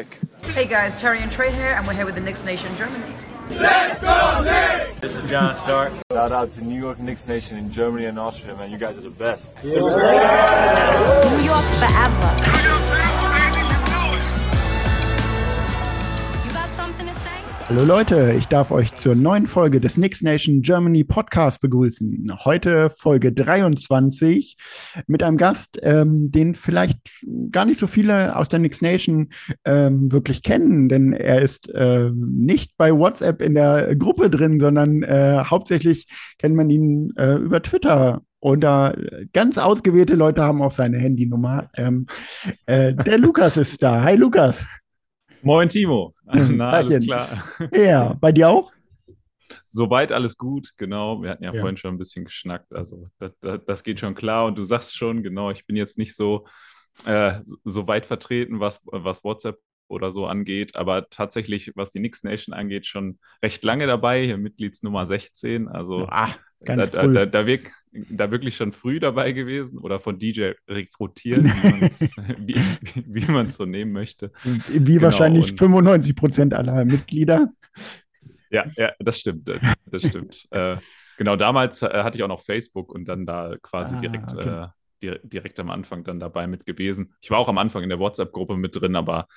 Nick. Hey guys, Terry and Trey here, and we're here with the Knicks Nation Germany. Let's go Knicks! This is John Stark. Shout out to New York Knicks Nation in Germany and Austria, man. You guys are the best. New York forever. Hallo Leute, ich darf euch zur neuen Folge des Knicks Nation Germany Podcast begrüßen. Heute Folge 23 mit einem Gast, ähm, den vielleicht gar nicht so viele aus der Knicks Nation ähm, wirklich kennen, denn er ist äh, nicht bei WhatsApp in der Gruppe drin, sondern äh, hauptsächlich kennt man ihn äh, über Twitter. Und da ganz ausgewählte Leute haben auch seine Handynummer. Ähm, äh, der Lukas ist da. Hi Lukas. Moin Timo. Na, alles klar. Ja, bei dir auch? Soweit alles gut, genau. Wir hatten ja, Ja. vorhin schon ein bisschen geschnackt. Also das, das, das geht schon klar. Und du sagst schon, genau, ich bin jetzt nicht so, äh, so- weit vertreten, was, was WhatsApp oder so angeht, aber tatsächlich, was die Knicks Nation angeht, schon recht lange dabei, hier Mitgliedsnummer 16. Also Ah, da, ganz da, da, da, wirk, da wirklich schon früh dabei gewesen oder von DJ rekrutiert, wie man es wie, wie, wie man's so nehmen möchte. Wie Genau, wahrscheinlich und- 95 Prozent aller Mitglieder. Ja, ja, das stimmt. Das, das stimmt. äh, genau, damals äh, hatte ich auch noch Facebook und dann da quasi Ah, direkt, okay. äh, di direkt am Anfang dann dabei mit gewesen. Ich war auch am Anfang in der WhatsApp-Gruppe mit drin, aber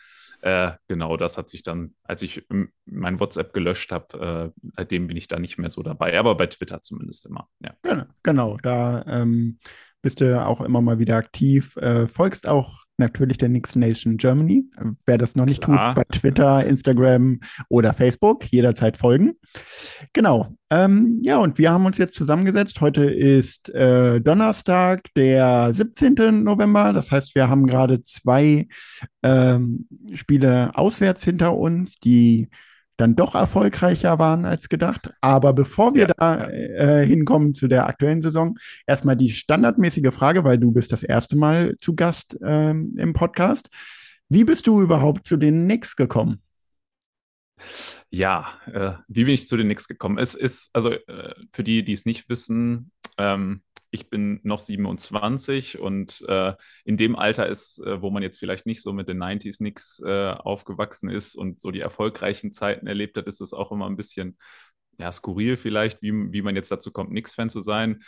äh, genau, das hat sich dann, als ich mein WhatsApp gelöscht habe, äh, seitdem bin ich da nicht mehr so dabei, aber bei Twitter zumindest immer. Ja. Genau, genau da ähm, bist du auch immer mal wieder aktiv. Äh, folgst auch natürlich der Knicks Nation Germany. Wer das noch nicht Klar. tut, bei Twitter, Instagram oder Facebook, jederzeit folgen. Genau. Ähm, ja, und wir haben uns jetzt zusammengesetzt. Heute ist äh, Donnerstag, der 17. November. Das heißt, wir haben gerade zwei ähm, Spiele auswärts hinter uns, die dann doch erfolgreicher waren als gedacht. Aber bevor wir Ja, da äh, hinkommen zu der aktuellen Saison, erstmal die standardmäßige Frage, weil du bist das erste Mal zu Gast ähm, im Podcast. Wie bist du überhaupt zu den Knicks gekommen? Ja, äh, wie bin ich zu den Knicks gekommen? Es ist, also äh, für die, die es nicht wissen, ähm, ich bin noch 27 und äh, in dem Alter ist, äh, wo man jetzt vielleicht nicht so mit den 90s Knicks äh, aufgewachsen ist und so die erfolgreichen Zeiten erlebt hat, ist es auch immer ein bisschen ja, skurril vielleicht, wie, wie man jetzt dazu kommt, Knicks-Fan zu sein.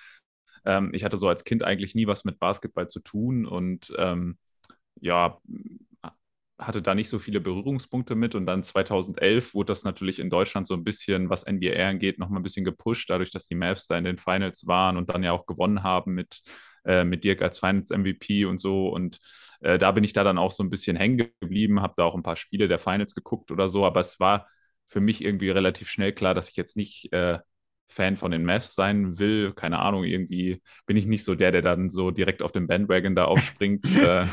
Ähm, ich hatte so als Kind eigentlich nie was mit Basketball zu tun und ähm, ja, hatte da nicht so viele Berührungspunkte mit. Und dann 2011 wurde das natürlich in Deutschland so ein bisschen, was NBA angeht, nochmal ein bisschen gepusht, dadurch, dass die Mavs da in den Finals waren und dann ja auch gewonnen haben mit, äh, mit Dirk als Finals-MVP und so. Und äh, da bin ich da dann auch so ein bisschen hängen geblieben, habe da auch ein paar Spiele der Finals geguckt oder so, aber es war für mich irgendwie relativ schnell klar, dass ich jetzt nicht äh, Fan von den Mavs sein will. Keine Ahnung, irgendwie bin ich nicht so der, der dann so direkt auf den Bandwagon da aufspringt. äh,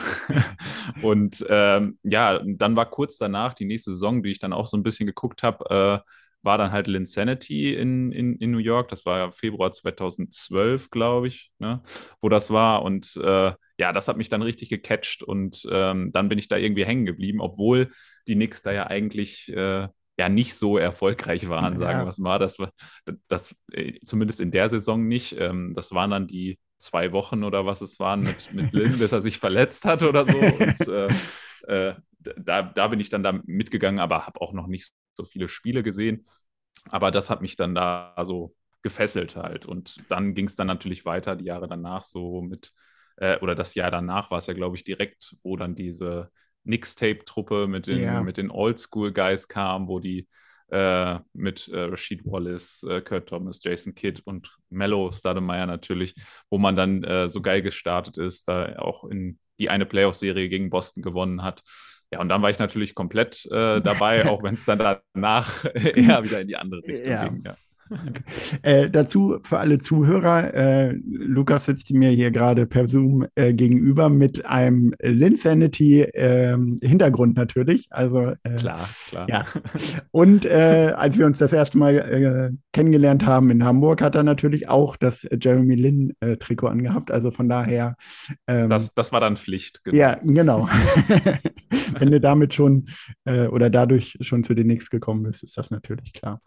und ähm, ja, dann war kurz danach die nächste Saison, die ich dann auch so ein bisschen geguckt habe, äh, war dann halt Linsanity in, in, in New York. Das war Februar 2012, glaube ich, ne, wo das war. Und äh, ja, das hat mich dann richtig gecatcht und ähm, dann bin ich da irgendwie hängen geblieben, obwohl die Knicks da ja eigentlich äh, ja nicht so erfolgreich waren, sagen Ja. wir es mal. Das war das äh, zumindest in der Saison nicht. Ähm, das waren dann die zwei Wochen oder was es waren mit, mit Lynn, bis er sich verletzt hat oder so. Und äh, äh, da, da bin ich dann da mitgegangen, aber habe auch noch nicht so viele Spiele gesehen. Aber das hat mich dann da so gefesselt halt. Und dann ging es dann natürlich weiter, die Jahre danach so mit, äh, oder das Jahr danach war es ja, glaube ich, direkt, wo dann diese Mixtape-Truppe mit den, mit den Oldschool-Guys kam, wo die äh, mit äh, Rashid Wallace, äh, Kurt Thomas, Jason Kidd und Mello Stoudemire natürlich, wo man dann äh, so geil gestartet ist, da auch in die eine Playoff-Serie gegen Boston gewonnen hat. Ja, und dann war ich natürlich komplett äh, dabei, auch wenn es dann danach eher wieder in die andere Richtung Ja. ging. Ja. Äh, dazu für alle Zuhörer, äh, Lukas sitzt mir hier gerade per Zoom äh, gegenüber mit einem Linsanity ähm, Hintergrund natürlich. Also äh, Klar, klar. Ja. Und äh, als wir uns das erste Mal äh, kennengelernt haben in Hamburg, hat er natürlich auch das Jeremy Lin Trikot angehabt. Also von daher. Ähm, Das, das war dann Pflicht. genau. ja, genau. Wenn du damit schon oder dadurch schon zu den Knicks gekommen bist, ist das natürlich klar.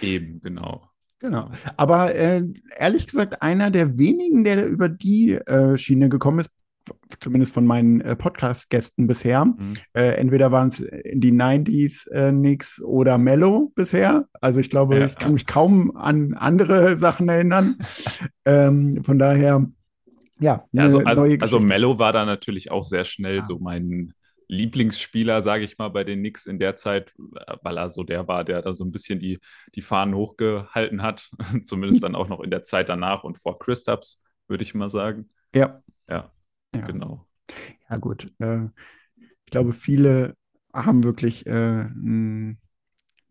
Eben, genau. Genau. Aber äh, ehrlich gesagt, einer der wenigen, der über die äh, Schiene gekommen ist, zumindest von meinen äh, Podcast-Gästen bisher. Mhm. Äh, entweder waren es die 90s äh, Knicks oder Mellow bisher. Also ich glaube, Ja, ich kann ja. mich kaum an andere Sachen erinnern. ähm, von daher, ja, Ja, also, also, also Geschichte. Mello war da natürlich auch sehr schnell so mein Lieblingsspieler, sage ich mal, bei den Knicks in der Zeit, weil er so der war, der da so ein bisschen die, die Fahnen hochgehalten hat. Zumindest dann auch noch in der Zeit danach und vor Kristaps, würde ich mal sagen. Ja. Ja, Ja. genau. Ja, gut. Äh, ich glaube, viele haben wirklich äh,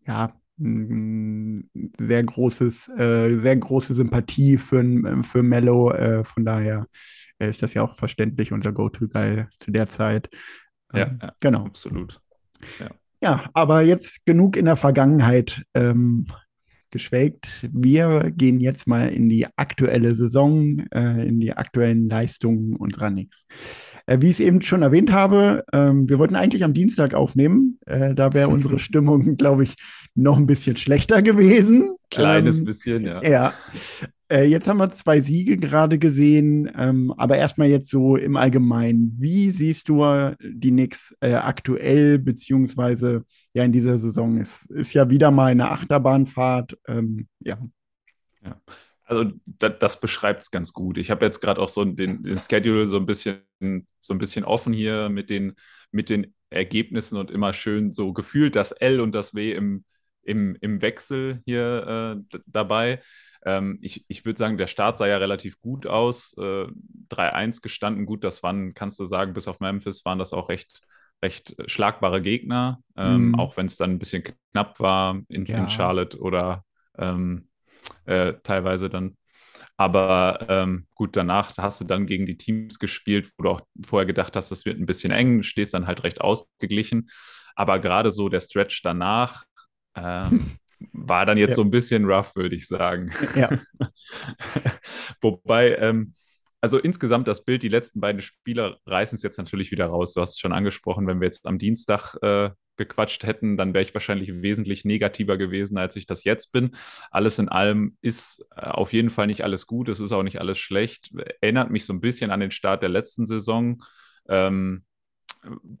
ja, sehr großes, äh, sehr große Sympathie für, für Mello. Äh, von daher äh, ist das ja auch verständlich, unser Go-To-Guy zu der Zeit. Ja, Ähm, ja, genau. absolut. Ja, aber jetzt genug in der Vergangenheit ähm, geschwelgt. Wir gehen jetzt mal in die aktuelle Saison, äh, in die aktuellen Leistungen unserer Knicks. Äh, wie ich es eben schon erwähnt habe, ähm, wir wollten eigentlich am Dienstag aufnehmen. Äh, da wäre unsere Stimmung, glaube ich, noch ein bisschen schlechter gewesen. Kleines Ähm, bisschen, ja. ja. Äh, jetzt haben wir zwei Siege gerade gesehen, ähm, aber erstmal jetzt so im Allgemeinen. Wie siehst du äh, die Knicks äh, aktuell, beziehungsweise ja in dieser Saison? Es ist ja wieder mal eine Achterbahnfahrt. Ähm, ja. Also da, das beschreibt es ganz gut. Ich habe jetzt gerade auch so den, den Schedule so ein bisschen, so ein bisschen offen hier mit den, mit den Ergebnissen und immer schön so gefühlt das L und das W im, im, im Wechsel hier äh, dabei. Ähm, ich ich würde sagen, der Start sah ja relativ gut aus. Äh, 3-1 gestanden, gut, das waren, kannst du sagen, bis auf Memphis waren das auch recht, recht schlagbare Gegner, ähm, Mhm. auch wenn es dann ein bisschen knapp war in, Ja. in Charlotte oder ähm, äh, teilweise dann. Aber ähm, gut, danach hast du dann gegen die Teams gespielt, wo du auch vorher gedacht hast, das wird ein bisschen eng, stehst dann halt recht ausgeglichen. Aber gerade so der Stretch danach ähm, war dann jetzt Ja. so ein bisschen rough, würde ich sagen. Ja. Wobei, ähm, also insgesamt das Bild, die letzten beiden Spieler reißen es jetzt natürlich wieder raus. Du hast es schon angesprochen, wenn wir jetzt am Dienstag äh, gequatscht hätten, dann wäre ich wahrscheinlich wesentlich negativer gewesen, als ich das jetzt bin. Alles in allem ist äh, auf jeden Fall nicht alles gut, es ist auch nicht alles schlecht. Erinnert mich so ein bisschen an den Start der letzten Saison, ähm,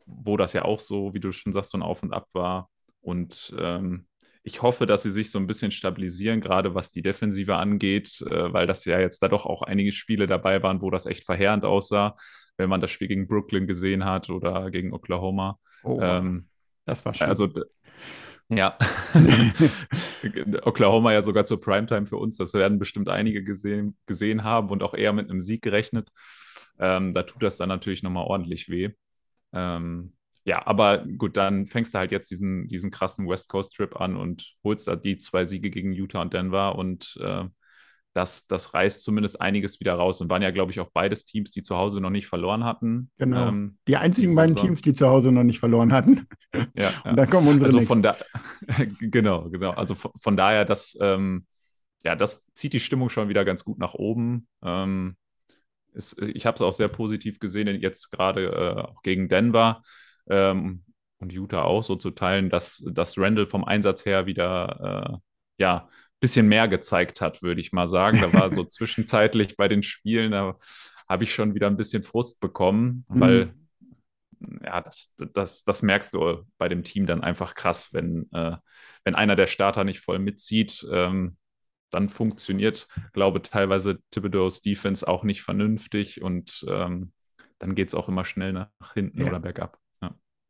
wo das ja auch so, wie du schon sagst, so ein Auf und Ab war. Und ähm, ich hoffe, dass sie sich so ein bisschen stabilisieren, gerade was die Defensive angeht, äh, weil das ja jetzt da doch auch einige Spiele dabei waren, wo das echt verheerend aussah, wenn man das Spiel gegen Brooklyn gesehen hat oder gegen Oklahoma. Oh, Ähm, das war schön. also, ja. Oklahoma ja sogar zur Primetime für uns. Das werden bestimmt einige gesehen, gesehen haben und auch eher mit einem Sieg gerechnet. Ähm, da tut das dann natürlich nochmal ordentlich weh. Ähm, ja, aber gut, dann fängst du halt jetzt diesen, diesen krassen West Coast Trip an und holst da die zwei Siege gegen Utah und Denver und äh, das, das reißt zumindest einiges wieder raus und waren ja, glaube ich, auch beides Teams, die zu Hause noch nicht verloren hatten. Genau. Ähm, die einzigen beiden Saison. Teams, die zu Hause noch nicht verloren hatten. ja, ja. Und dann kommen unsere Also von da, genau, genau. Also von, von daher, das, ähm, ja, das zieht die Stimmung schon wieder ganz gut nach oben. Ähm, ist, ich habe es auch sehr positiv gesehen, jetzt gerade äh, auch gegen Denver ähm, und Utah auch so zu teilen, dass, dass Randall vom Einsatz her wieder, äh, ja, bisschen mehr gezeigt hat, würde ich mal sagen. Da war so zwischenzeitlich bei den Spielen, da habe ich schon wieder ein bisschen Frust bekommen, Mhm. weil ja, das, das, das merkst du bei dem Team dann einfach krass, wenn, äh, wenn einer der Starter nicht voll mitzieht, ähm, dann funktioniert, glaube teilweise Thibodeau's Defense auch nicht vernünftig und ähm, dann geht es auch immer schnell nach hinten Ja. oder bergab.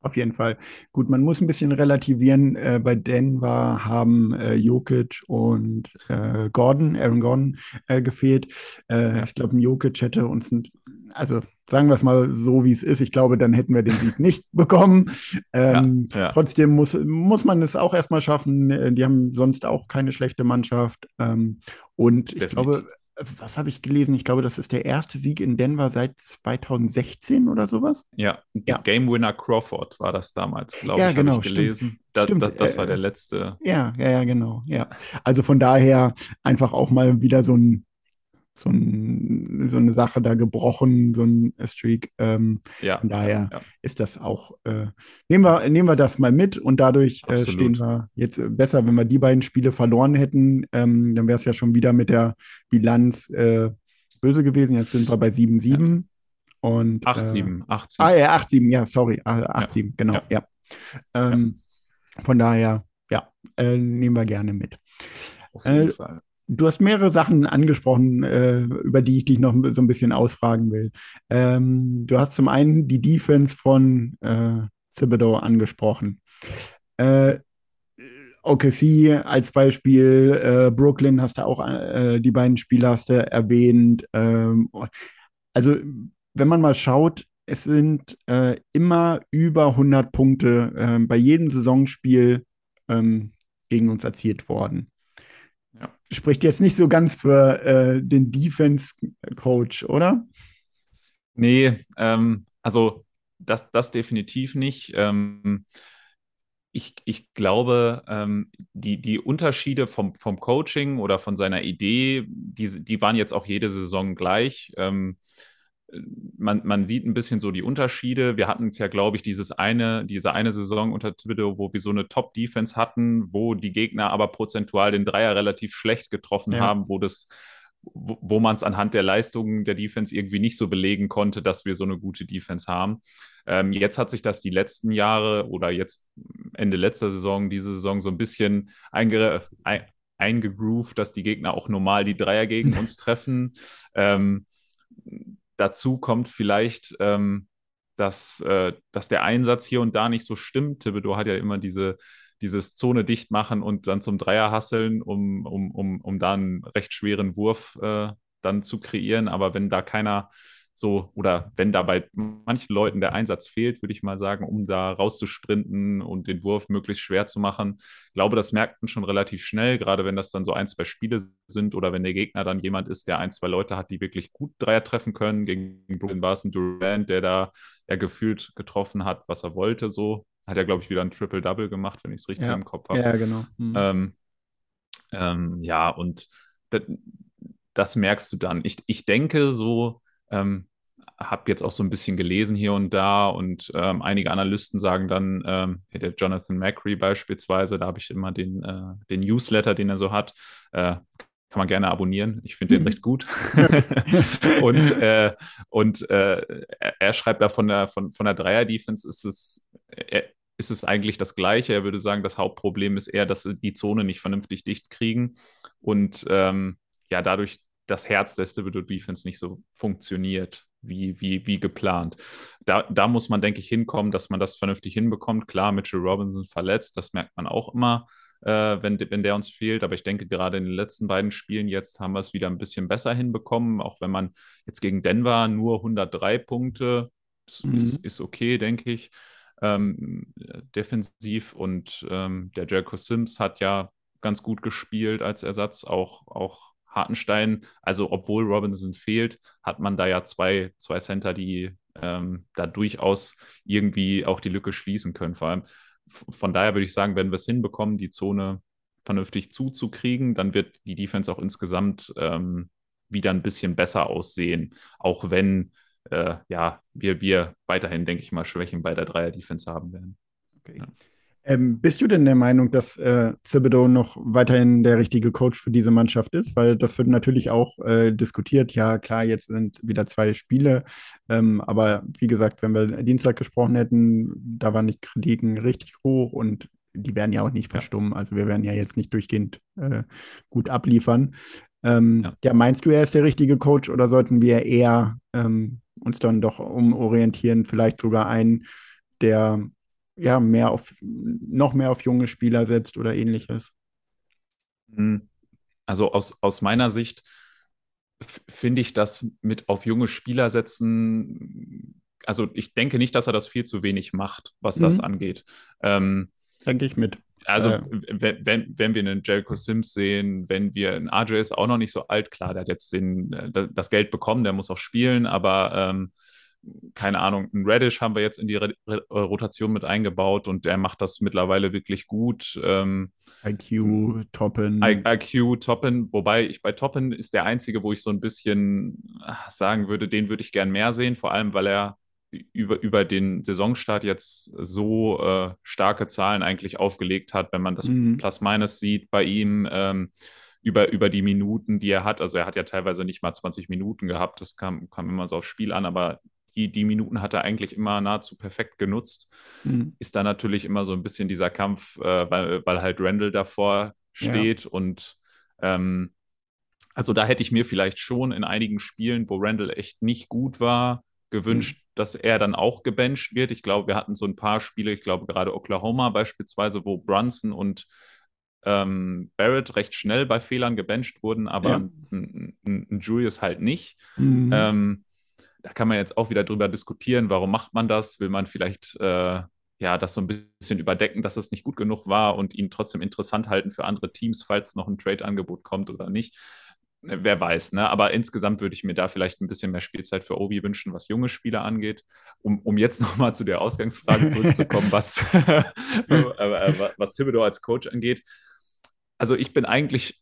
Auf jeden Fall. Gut, man muss ein bisschen relativieren. Äh, bei Denver haben äh, Jokic und äh, Gordon, Aaron Gordon, äh, gefehlt. Äh, Ja. Ich glaube, ein Jokic hätte uns, ein, also sagen wir es mal so, wie es ist. Ich glaube, dann hätten wir den Sieg nicht bekommen. Ähm, Ja, ja. Trotzdem muss, muss man es auch erstmal schaffen. Äh, Die haben sonst auch keine schlechte Mannschaft. Ähm, und ich Definitiv. glaube, was habe ich gelesen? Ich glaube, das ist der erste Sieg in Denver seit 2016 oder sowas. Ja, Ja. Game Winner Crawford war das damals, glaube Ja, ich, genau, habe ich stimmt. gelesen. Da, da, das war äh, der letzte. Ja, ja, ja, genau. Ja. Also von daher einfach auch mal wieder so ein, so ein, so eine Sache da gebrochen, so ein Streak. Ähm, Ja, von daher ja. ist das auch, äh, nehmen wir, nehmen wir das mal mit und dadurch äh, stehen wir jetzt äh, besser, wenn wir die beiden Spiele verloren hätten, ähm, dann wäre es ja schon wieder mit der Bilanz äh, böse gewesen. Jetzt sind wir bei 7-7. Und, 8-7, äh, 8-7. Ah, ja, 8-7, ja, sorry, 8-7, genau, ja. Ja. Ähm, Von daher, ja, äh, nehmen wir gerne mit. Auf jeden Äh, Fall. Du hast mehrere Sachen angesprochen, äh, über die ich dich noch so ein bisschen ausfragen will. Ähm, du hast zum einen die Defense von äh, Thibodeau angesprochen. Äh, OKC als Beispiel, äh, Brooklyn hast du auch, äh, die beiden Spiele hast du erwähnt. Ähm, also, wenn man mal schaut, es sind äh, immer über 100 Punkte äh, bei jedem Saisonspiel ähm, gegen uns erzielt worden. Spricht jetzt nicht so ganz für äh, den Defense-Coach, oder? Nee, ähm, also das, das definitiv nicht. Ähm, ich, ich glaube, ähm, die, die Unterschiede vom, vom Coaching oder von seiner Idee, die, die waren jetzt auch jede Saison gleich. Ähm, man, man sieht ein bisschen so die Unterschiede. Wir hatten es ja, glaube ich, dieses eine, diese eine Saison unter Thibodeau, wo wir so eine Top-Defense hatten, wo die Gegner aber prozentual den Dreier relativ schlecht getroffen Ja. haben, wo das, wo, wo man es anhand der Leistungen der Defense irgendwie nicht so belegen konnte, dass wir so eine gute Defense haben. Ähm, jetzt hat sich das die letzten Jahre oder jetzt Ende letzter Saison, diese Saison so ein bisschen einge, ein, eingegroovt, dass die Gegner auch normal die Dreier gegen uns treffen. Ähm, dazu kommt vielleicht, ähm, dass, äh, dass der Einsatz hier und da nicht so stimmt. Thibodeau hat ja immer diese, dieses Zone dicht machen und dann zum Dreier hasseln, um, um, um, um da einen recht schweren Wurf äh, dann zu kreieren. Aber wenn da keiner so, oder wenn da bei manchen Leuten der Einsatz fehlt, würde ich mal sagen, um da rauszusprinten und den Wurf möglichst schwer zu machen, ich glaube, das merkt man schon relativ schnell, gerade wenn das dann so ein, zwei Spiele sind oder wenn der Gegner dann jemand ist, der ein, zwei Leute hat, die wirklich gut Dreier treffen können. Gegen Brooklyn war es ein Durant, der da ja gefühlt getroffen hat, was er wollte, so. Hat er, glaube ich, wieder ein Triple-Double gemacht, wenn ich es richtig Ja. im Kopf habe. Ja, genau. Hm. Ähm, ähm, ja, und das, das merkst du dann. Ich, ich denke so, ähm, habe jetzt auch so ein bisschen gelesen hier und da und ähm, einige Analysten sagen dann, ähm, der Jonathan Macri beispielsweise, da habe ich immer den, äh, den Newsletter, den er so hat, äh, kann man gerne abonnieren. Ich finde den recht gut. und äh, und äh, er, er schreibt da von der, von, von der Dreier-Defense ist es, er, ist es eigentlich das Gleiche. Er würde sagen, das Hauptproblem ist eher, dass sie die Zone nicht vernünftig dicht kriegen und ähm, ja, dadurch das Herz der Thibodeau Defense nicht so funktioniert, wie, wie, wie geplant. Da, da muss man, denke ich, hinkommen, dass man das vernünftig hinbekommt. Klar, Mitchell Robinson verletzt, das merkt man auch immer, äh, wenn, wenn der uns fehlt. Aber ich denke, gerade in den letzten beiden Spielen jetzt haben wir es wieder ein bisschen besser hinbekommen, auch wenn man jetzt gegen Denver nur 103 Punkte, ist, Mhm. ist, ist okay, denke ich. Ähm, defensiv und ähm, der Jericho Sims hat ja ganz gut gespielt als Ersatz, auch, auch Hartenstein, also obwohl Robinson fehlt, hat man da ja zwei, zwei Center, die ähm, da durchaus irgendwie auch die Lücke schließen können. Vor allem von daher würde ich sagen, wenn wir es hinbekommen, die Zone vernünftig zuzukriegen, dann wird die Defense auch insgesamt ähm, wieder ein bisschen besser aussehen, auch wenn äh, ja, wir, wir weiterhin, denke ich mal, Schwächen bei der Dreier-Defense haben werden. Okay. Ähm, bist du denn der Meinung, dass äh, Thibodeau noch weiterhin der richtige Coach für diese Mannschaft ist? Weil das wird natürlich auch äh, diskutiert. Ja, klar, jetzt sind wieder zwei Spiele. Ähm, aber wie gesagt, wenn wir Dienstag gesprochen hätten, da waren die Kritiken richtig hoch und die werden ja auch nicht verstummen. Also wir werden ja jetzt nicht durchgehend äh, gut abliefern. Ähm, ja. ja. meinst du, er ist der richtige Coach oder sollten wir eher ähm, uns dann doch umorientieren, vielleicht sogar einen, der ja, mehr auf, noch mehr auf junge Spieler setzt oder ähnliches? Also aus, aus meiner Sicht finde ich das mit auf junge Spieler setzen, also ich denke nicht, dass er das viel zu wenig macht, was das Mhm. angeht. Ähm, Denke ich mit. also, Äh. wenn, wenn, wir einen Jericho Sims sehen, wenn wir einen RJ ist auch noch nicht so alt, klar, der hat jetzt den, äh, das Geld bekommen, der muss auch spielen, aber ähm, keine Ahnung, einen Reddish haben wir jetzt in die Re Re Rotation mit eingebaut und der macht das mittlerweile wirklich gut. Ähm, IQ, Toppen. I IQ, Toppen, wobei ich bei Toppen ist der einzige, wo ich so ein bisschen ah, sagen würde, den würde ich gern mehr sehen, vor allem weil er über, über den Saisonstart jetzt so äh, starke Zahlen eigentlich aufgelegt hat, wenn man das Mhm. Plus-Minus sieht bei ihm, ähm, über, über die Minuten, die er hat. Also er hat ja teilweise nicht mal 20 Minuten gehabt, das kam, kam immer so aufs Spiel an, aber die, die Minuten hat er eigentlich immer nahezu perfekt genutzt. Mhm. Ist da natürlich immer so ein bisschen dieser Kampf, äh, weil, weil halt Randall davor steht ja. und ähm, also da hätte ich mir vielleicht schon in einigen Spielen, wo Randall echt nicht gut war, gewünscht, mhm. dass er dann auch gebencht wird. Ich glaube, wir hatten so ein paar Spiele, ich glaube gerade Oklahoma beispielsweise, wo Brunson und ähm, Barrett recht schnell bei Fehlern gebencht wurden, aber ja. ein, ein, Julius halt nicht. Mhm. Ähm, da kann man jetzt auch wieder drüber diskutieren, warum macht man das? Will man vielleicht äh, ja das so ein bisschen überdecken, dass es nicht gut genug war und ihn trotzdem interessant halten für andere Teams, falls noch ein Trade-Angebot kommt oder nicht? Äh, wer weiß, ne? Aber insgesamt würde ich mir da vielleicht ein bisschen mehr Spielzeit für Obi wünschen, was junge Spieler angeht. Um, um jetzt nochmal zu der Ausgangsfrage zurückzukommen, was, äh, was Thibodeau als Coach angeht. Also ich bin eigentlich,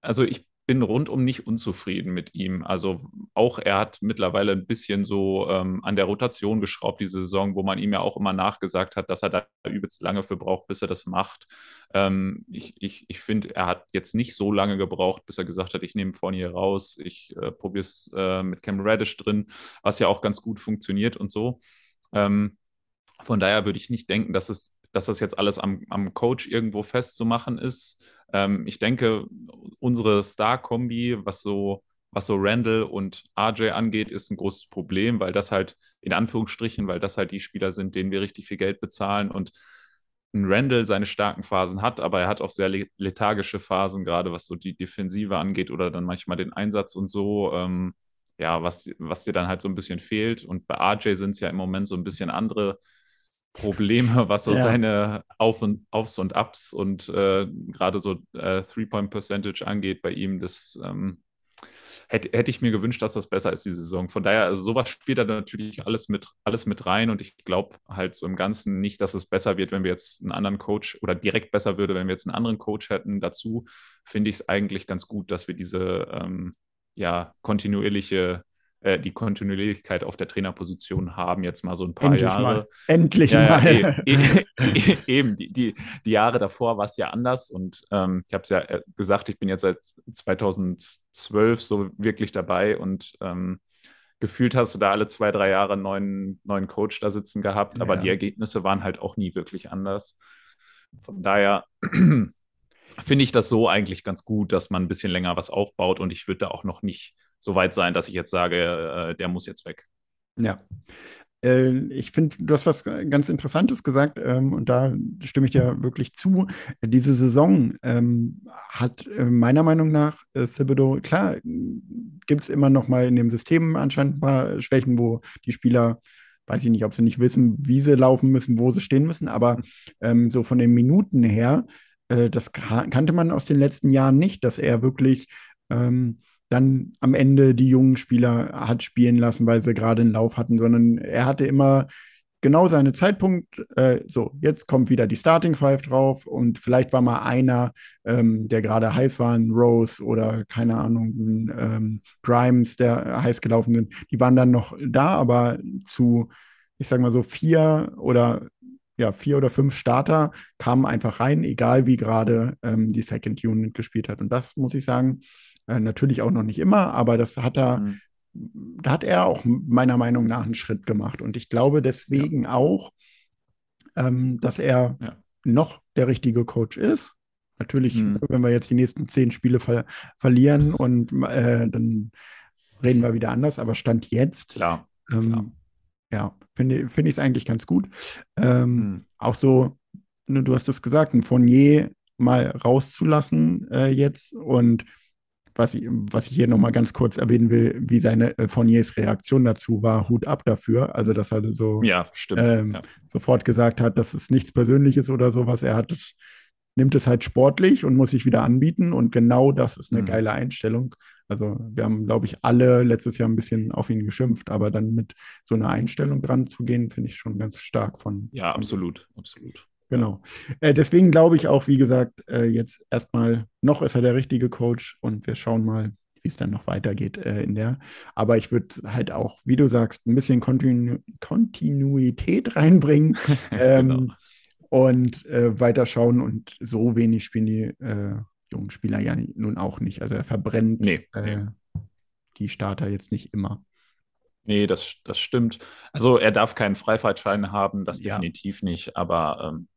also ich bin rundum nicht unzufrieden mit ihm. Also auch er hat mittlerweile ein bisschen so ähm, an der Rotation geschraubt diese Saison, wo man ihm ja auch immer nachgesagt hat, dass er da übelst lange für braucht, bis er das macht. Ähm, ich ich, ich finde, er hat jetzt nicht so lange gebraucht, bis er gesagt hat, ich nehme Fournier raus, ich äh, probiere es äh, mit Cam Reddish drin, was ja auch ganz gut funktioniert und so. Ähm, von daher würde ich nicht denken, dass es dass das jetzt alles am, am Coach irgendwo festzumachen ist. Ähm, ich denke, unsere Star-Kombi, was so, was so Randall und RJ angeht, ist ein großes Problem, weil das halt, in Anführungsstrichen, weil das halt die Spieler sind, denen wir richtig viel Geld bezahlen und ein Randall seine starken Phasen hat, aber er hat auch sehr lethargische Phasen, gerade was so die Defensive angeht oder dann manchmal den Einsatz und so. Ähm, ja, was, was dir dann halt so ein bisschen fehlt. Und bei RJ sind es ja im Moment so ein bisschen andere Probleme, was so ja. seine Auf und, Aufs und Ups und äh, gerade so äh, Three-Point-Percentage angeht bei ihm. Das ähm, hätte, hätte ich mir gewünscht, dass das besser ist, die Saison. Von daher, also sowas spielt da natürlich alles mit, alles mit rein und ich glaube halt so im Ganzen nicht, dass es besser wird, wenn wir jetzt einen anderen Coach oder direkt besser würde, wenn wir jetzt einen anderen Coach hätten. Dazu finde ich es eigentlich ganz gut, dass wir diese ähm, ja, kontinuierliche äh, die Kontinuierlichkeit auf der Trainerposition haben, jetzt mal so ein paar Endlich Jahre. Mal. Endlich ja, mal. Ja, eben, eben die, die, die, Jahre davor war es ja anders und ähm, ich habe es ja äh, gesagt, ich bin jetzt seit 2012 so wirklich dabei und ähm, gefühlt hast du da alle zwei, drei Jahre einen neuen, neuen Coach da sitzen gehabt, aber die Ergebnisse waren halt auch nie wirklich anders. Von daher finde ich das so eigentlich ganz gut, dass man ein bisschen länger was aufbaut und ich würde da auch noch nicht so weit sein, dass ich jetzt sage, äh, der muss jetzt weg. Ja. Äh, ich finde, du hast was ganz Interessantes gesagt ähm, und da stimme ich dir wirklich zu. Diese Saison ähm, hat äh, meiner Meinung nach äh, Thibodeau, klar, gibt es immer noch mal in dem System anscheinend ein paar Schwächen, wo die Spieler weiß ich nicht, ob sie nicht wissen, wie sie laufen müssen, wo sie stehen müssen, aber ähm, so von den Minuten her, äh, das kannte man aus den letzten Jahren nicht, dass er wirklich ähm, dann am Ende die jungen Spieler hat spielen lassen, weil sie gerade einen Lauf hatten, sondern er hatte immer genau seinen Zeitpunkt. Äh, so, jetzt kommt wieder die Starting Five drauf und vielleicht war mal einer, ähm, der gerade heiß war, ein Rose oder keine Ahnung, ein ähm, Grimes, der heiß gelaufen sind. Die waren dann noch da, aber zu, ich sag mal so vier oder ja, vier oder fünf Starter kamen einfach rein, egal wie gerade ähm, die Second Unit gespielt hat. Und das muss ich sagen, äh, natürlich auch noch nicht immer, aber das hat er, mhm. da hat er auch meiner Meinung nach einen Schritt gemacht. Und ich glaube deswegen ja. auch, ähm, dass er ja. noch der richtige Coach ist. Natürlich, mhm. wenn wir jetzt die nächsten zehn Spiele ver verlieren und äh, dann reden wir wieder anders, aber Stand jetzt, klar, ähm, klar. ja, finde find ich es eigentlich ganz gut. Ähm, mhm. Auch so, ne, du hast es gesagt, ein Fournier mal rauszulassen äh, jetzt und was ich, was ich hier nochmal ganz kurz erwähnen will, wie seine äh, Fourniers Reaktion dazu war, Hut ab dafür. Also, dass er so ja, ähm, ja. sofort gesagt hat, dass es nichts Persönliches oder sowas. Er hat es, nimmt es halt sportlich und muss sich wieder anbieten. Und genau das ist eine mhm. geile Einstellung. Also, wir haben, glaube ich, alle letztes Jahr ein bisschen auf ihn geschimpft, aber dann mit so einer Einstellung dran zu gehen, finde ich schon ganz stark von. Ja, von absolut, absolut. Genau. Äh, deswegen glaube ich auch, wie gesagt, äh, jetzt erstmal noch ist er der richtige Coach und wir schauen mal, wie es dann noch weitergeht äh, in der. Aber ich würde halt auch, wie du sagst, ein bisschen Kontinu Kontinuität reinbringen ähm, genau. und äh, weiterschauen. Und so wenig spielen die äh, jungen Spieler ja nun auch nicht. Also er verbrennt nee, äh, nee. die Starter jetzt nicht immer. Nee, das, das stimmt. Also er darf keinen Freifahrtschein haben, das Ja. definitiv nicht. Aber ähm,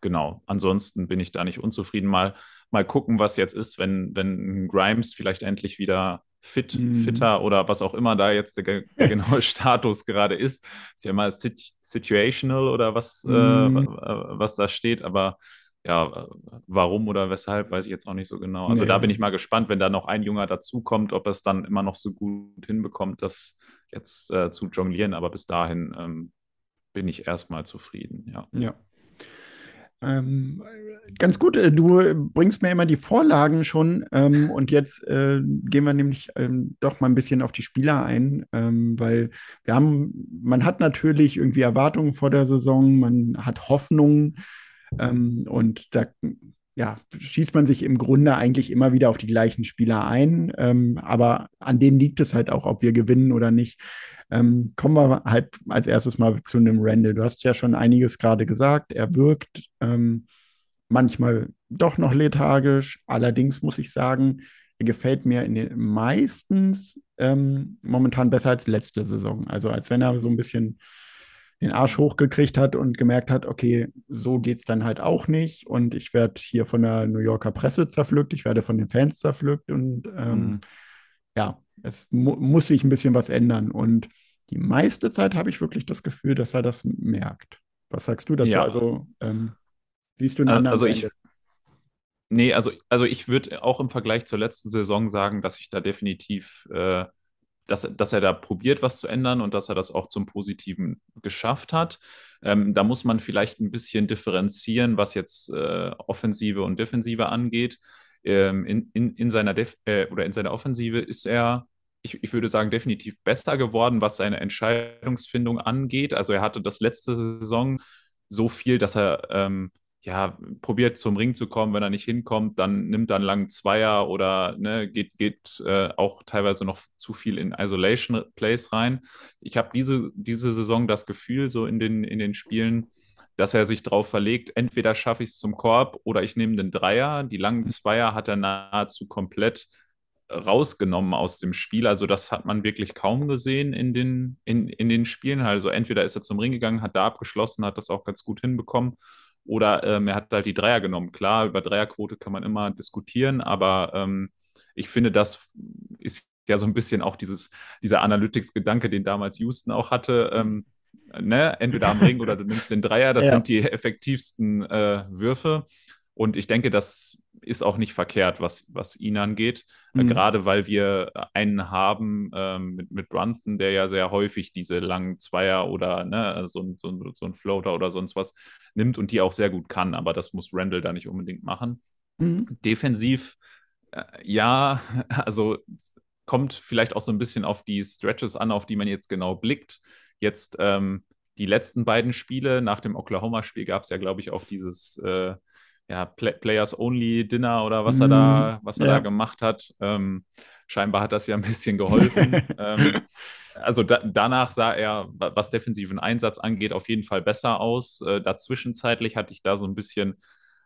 genau, ansonsten bin ich da nicht unzufrieden. Mal, mal gucken, was jetzt ist, wenn, wenn Grimes vielleicht endlich wieder fit, Mhm. fitter oder was auch immer da jetzt der, der genaue Status gerade ist. Ist ja mal sit situational oder was, Mhm. äh, wa- was da steht, aber ja, äh, warum oder weshalb, weiß ich jetzt auch nicht so genau. Also Nee. da bin ich mal gespannt, wenn da noch ein Junger dazukommt, ob er es dann immer noch so gut hinbekommt, das jetzt äh, zu jonglieren. Aber bis dahin ähm, bin ich erstmal zufrieden, ja. Ja. Ähm, ganz gut, äh, du bringst mir immer die Vorlagen schon ähm, und jetzt äh, gehen wir nämlich ähm, doch mal ein bisschen auf die Spieler ein, ähm, weil wir haben, man hat natürlich irgendwie Erwartungen vor der Saison, man hat Hoffnungen ähm, und da ja, schießt man sich im Grunde eigentlich immer wieder auf die gleichen Spieler ein, ähm, aber an denen liegt es halt auch, ob wir gewinnen oder nicht. Ähm, kommen wir halt als erstes mal zu einem Randall. Du hast ja schon einiges gerade gesagt. Er wirkt ähm, manchmal doch noch lethargisch. Allerdings muss ich sagen, er gefällt mir in den meistens ähm, momentan besser als letzte Saison. Also als wenn er so ein bisschen den Arsch hochgekriegt hat und gemerkt hat, okay, so geht's dann halt auch nicht. Und ich werde hier von der New Yorker Presse zerpflückt, ich werde von den Fans zerpflückt und ähm, Mhm. ja, es mu muss sich ein bisschen was ändern. Und die meiste Zeit habe ich wirklich das Gefühl, dass er das merkt. Was sagst du dazu? Ja. Also, ähm, siehst du einen Äh, anderen also ich-? Nee, also, also ich würde auch im Vergleich zur letzten Saison sagen, dass ich da definitiv, äh, dass, dass er da probiert, was zu ändern und dass er das auch zum Positiven geschafft hat. Ähm, da muss man vielleicht ein bisschen differenzieren, was jetzt äh, Offensive und Defensive angeht. Ähm, in, in, in seiner Def äh, oder in seiner Offensive ist er, ich, ich würde sagen, definitiv besser geworden, was seine Entscheidungsfindung angeht. Also er hatte das letzte Saison so viel, dass er ähm, ja, probiert zum Ring zu kommen, wenn er nicht hinkommt, dann nimmt er einen langen Zweier oder ne, geht, geht äh, auch teilweise noch zu viel in Isolation Plays rein. Ich habe diese, diese Saison das Gefühl, so in den, in den Spielen, dass er sich drauf verlegt, entweder schaffe ich es zum Korb oder ich nehme den Dreier. Die langen Zweier hat er nahezu komplett rausgenommen aus dem Spiel. Also das hat man wirklich kaum gesehen in den, in, in den Spielen. Also entweder ist er zum Ring gegangen, hat da abgeschlossen, hat das auch ganz gut hinbekommen. Oder ähm, er hat halt die Dreier genommen. Klar, über Dreierquote kann man immer diskutieren, aber ähm, ich finde, das ist ja so ein bisschen auch dieses, dieser Analytics-Gedanke, den damals Houston auch hatte. Ähm, ne? Entweder am Ring oder du nimmst den Dreier, das Ja. sind die effektivsten äh, Würfe. Und ich denke, das ist auch nicht verkehrt, was, was ihn angeht. Äh, Mhm. Gerade weil wir einen haben ähm, mit, mit Brunson, der ja sehr häufig diese langen Zweier oder ne, so, ein- so, ein- so ein Floater oder sonst was nimmt und die auch sehr gut kann. Aber das muss Randall da nicht unbedingt machen. Mhm. Defensiv, äh, ja, also kommt vielleicht auch so ein bisschen auf die Stretches an, auf die man jetzt genau blickt. Jetzt ähm, die letzten beiden Spiele, nach dem Oklahoma-Spiel gab es ja, glaube ich, auch dieses äh, ja, Pla Players Only Dinner oder was er da, Mm, was er ja. da gemacht hat. Ähm, scheinbar hat das ja ein bisschen geholfen. ähm, also da, danach sah er, wa- was defensiven Einsatz angeht, auf jeden Fall besser aus. Äh, dazwischenzeitlich hatte ich da so ein bisschen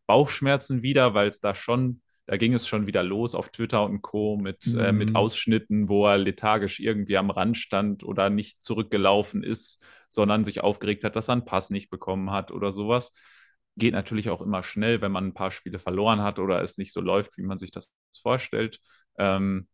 Bauchschmerzen wieder, weil es da schon, da ging es schon wieder los auf Twitter und Co. mit, äh, mit Mhm. Ausschnitten, wo er lethargisch irgendwie am Rand stand oder nicht zurückgelaufen ist, sondern sich aufgeregt hat, dass er einen Pass nicht bekommen hat oder sowas. Geht natürlich auch immer schnell, wenn man ein paar Spiele verloren hat oder es nicht so läuft, wie man sich das vorstellt. Ähm,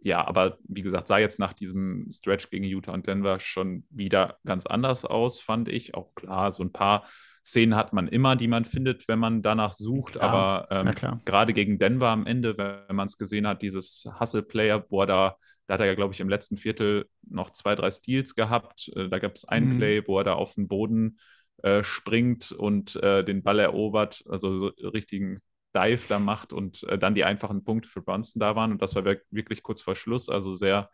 ja, aber wie gesagt, sah jetzt nach diesem Stretch gegen Utah und Denver schon wieder ganz anders aus, fand ich. Auch klar, so ein paar Szenen hat man immer, die man findet, wenn man danach sucht. Klar, aber ähm, gerade gegen Denver am Ende, wenn man es gesehen hat, dieses Hustle-Player, wo er da, da hat er ja, glaube ich, im letzten Viertel noch zwei, drei Steals gehabt. Äh, da gab es ein Mhm. Play, wo er da auf den Boden äh, springt und äh, den Ball erobert, also so richtigen Dive da macht und äh, dann die einfachen Punkte für Brunson da waren. Und das war wir- wirklich kurz vor Schluss, also sehr,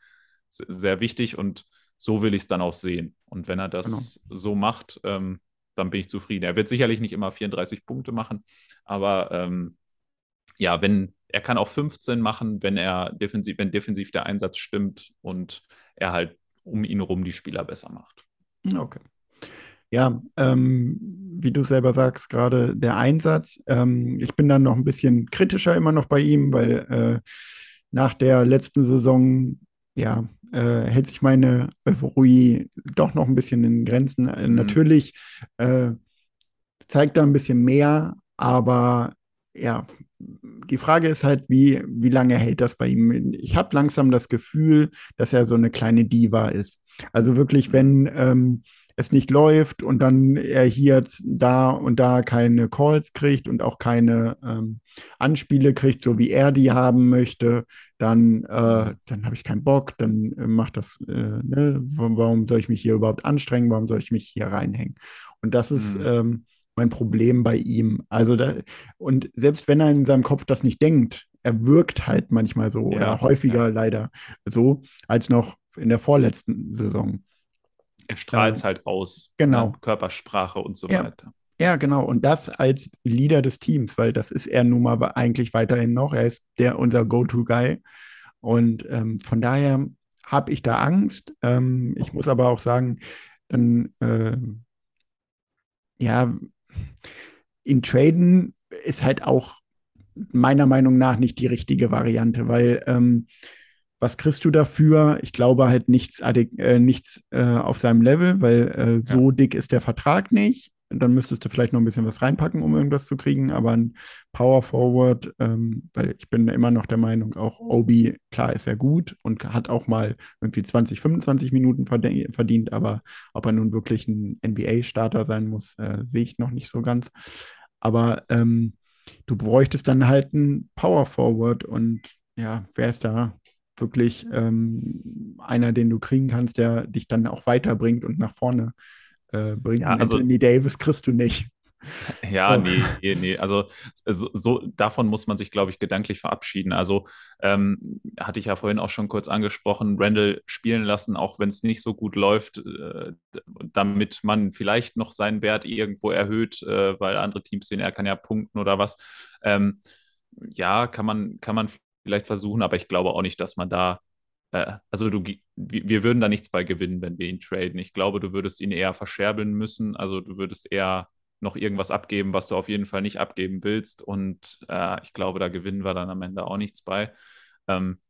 se- sehr wichtig und so will ich es dann auch sehen. Und wenn er das so macht, ähm, dann bin ich zufrieden. Er wird sicherlich nicht immer 34 Punkte machen, aber ähm, ja, wenn er kann auch 15 machen, wenn er defensiv, wenn defensiv der Einsatz stimmt und er halt um ihn herum die Spieler besser macht. Okay. Ja, ähm, wie du selber sagst, gerade der Einsatz. Ähm, ich bin dann noch ein bisschen kritischer immer noch bei ihm, weil äh, nach der letzten Saison, ja, äh, hält sich meine Euphorie doch noch ein bisschen in Grenzen. Äh, Mhm. Natürlich äh, zeigt er ein bisschen mehr, aber ja, die Frage ist halt, wie, wie lange hält das bei ihm? Ich habe langsam das Gefühl, dass er so eine kleine Diva ist. Also wirklich, wenn ähm, es nicht läuft und dann er hier da und da keine Calls kriegt und auch keine ähm, Anspiele kriegt, so wie er die haben möchte, dann, äh, dann habe ich keinen Bock, dann äh, macht das, äh, ne? Warum soll ich mich hier überhaupt anstrengen? Warum soll ich mich hier reinhängen? Und das ist Mhm. ähm, mein Problem bei ihm. Also da, und selbst wenn er in seinem Kopf das nicht denkt, er wirkt halt manchmal so Ja, oder häufiger ja. leider so als noch in der vorletzten Saison. Er strahlt es Äh, halt aus. genau. Ne? Körpersprache und so Ja. weiter. Ja, genau. Und das als Leader des Teams, weil das ist er nun mal eigentlich weiterhin noch. Er ist der unser Go-To-Guy. Und ähm, von daher habe ich da Angst. Ähm, ich muss aber auch sagen, dann ähm, ja, ihn traden ist halt auch meiner Meinung nach nicht die richtige Variante, weil ähm, was kriegst du dafür? Ich glaube halt nichts, äh, nichts äh, auf seinem Level, weil äh, so dick ist der Vertrag nicht. Dann müsstest du vielleicht noch ein bisschen was reinpacken, um irgendwas zu kriegen, aber ein Power Forward, ähm, weil ich bin immer noch der Meinung, auch Obi, klar ist er gut und hat auch mal irgendwie 20, 25 Minuten verdient, aber ob er nun wirklich ein NBA-Starter sein muss, äh, sehe ich noch nicht so ganz. Aber ähm, du bräuchtest dann halt einen Power Forward und ja, wer ist da wirklich ähm, einer, den du kriegen kannst, der dich dann auch weiterbringt und nach vorne äh, bringt? Ja, also- Anthony Davis kriegst du nicht. Ja, Oh. nee, nee, nee. Also so, so davon muss man sich, glaube ich, gedanklich verabschieden. Also ähm, hatte ich ja vorhin auch schon kurz angesprochen, Randall spielen lassen, auch wenn es nicht so gut läuft, äh, damit man vielleicht noch seinen Wert irgendwo erhöht, äh, weil andere Teams sehen, er kann ja punkten oder was. Ähm, ja, kann man, kann man vielleicht versuchen, aber ich glaube auch nicht, dass man da äh, also du, wir würden da nichts bei gewinnen, wenn wir ihn traden. Ich glaube, du würdest ihn eher verscherbeln müssen. Also du würdest eher noch irgendwas abgeben, was du auf jeden Fall nicht abgeben willst. Und äh, ich glaube, da gewinnen wir dann am Ende auch nichts bei. Ähm,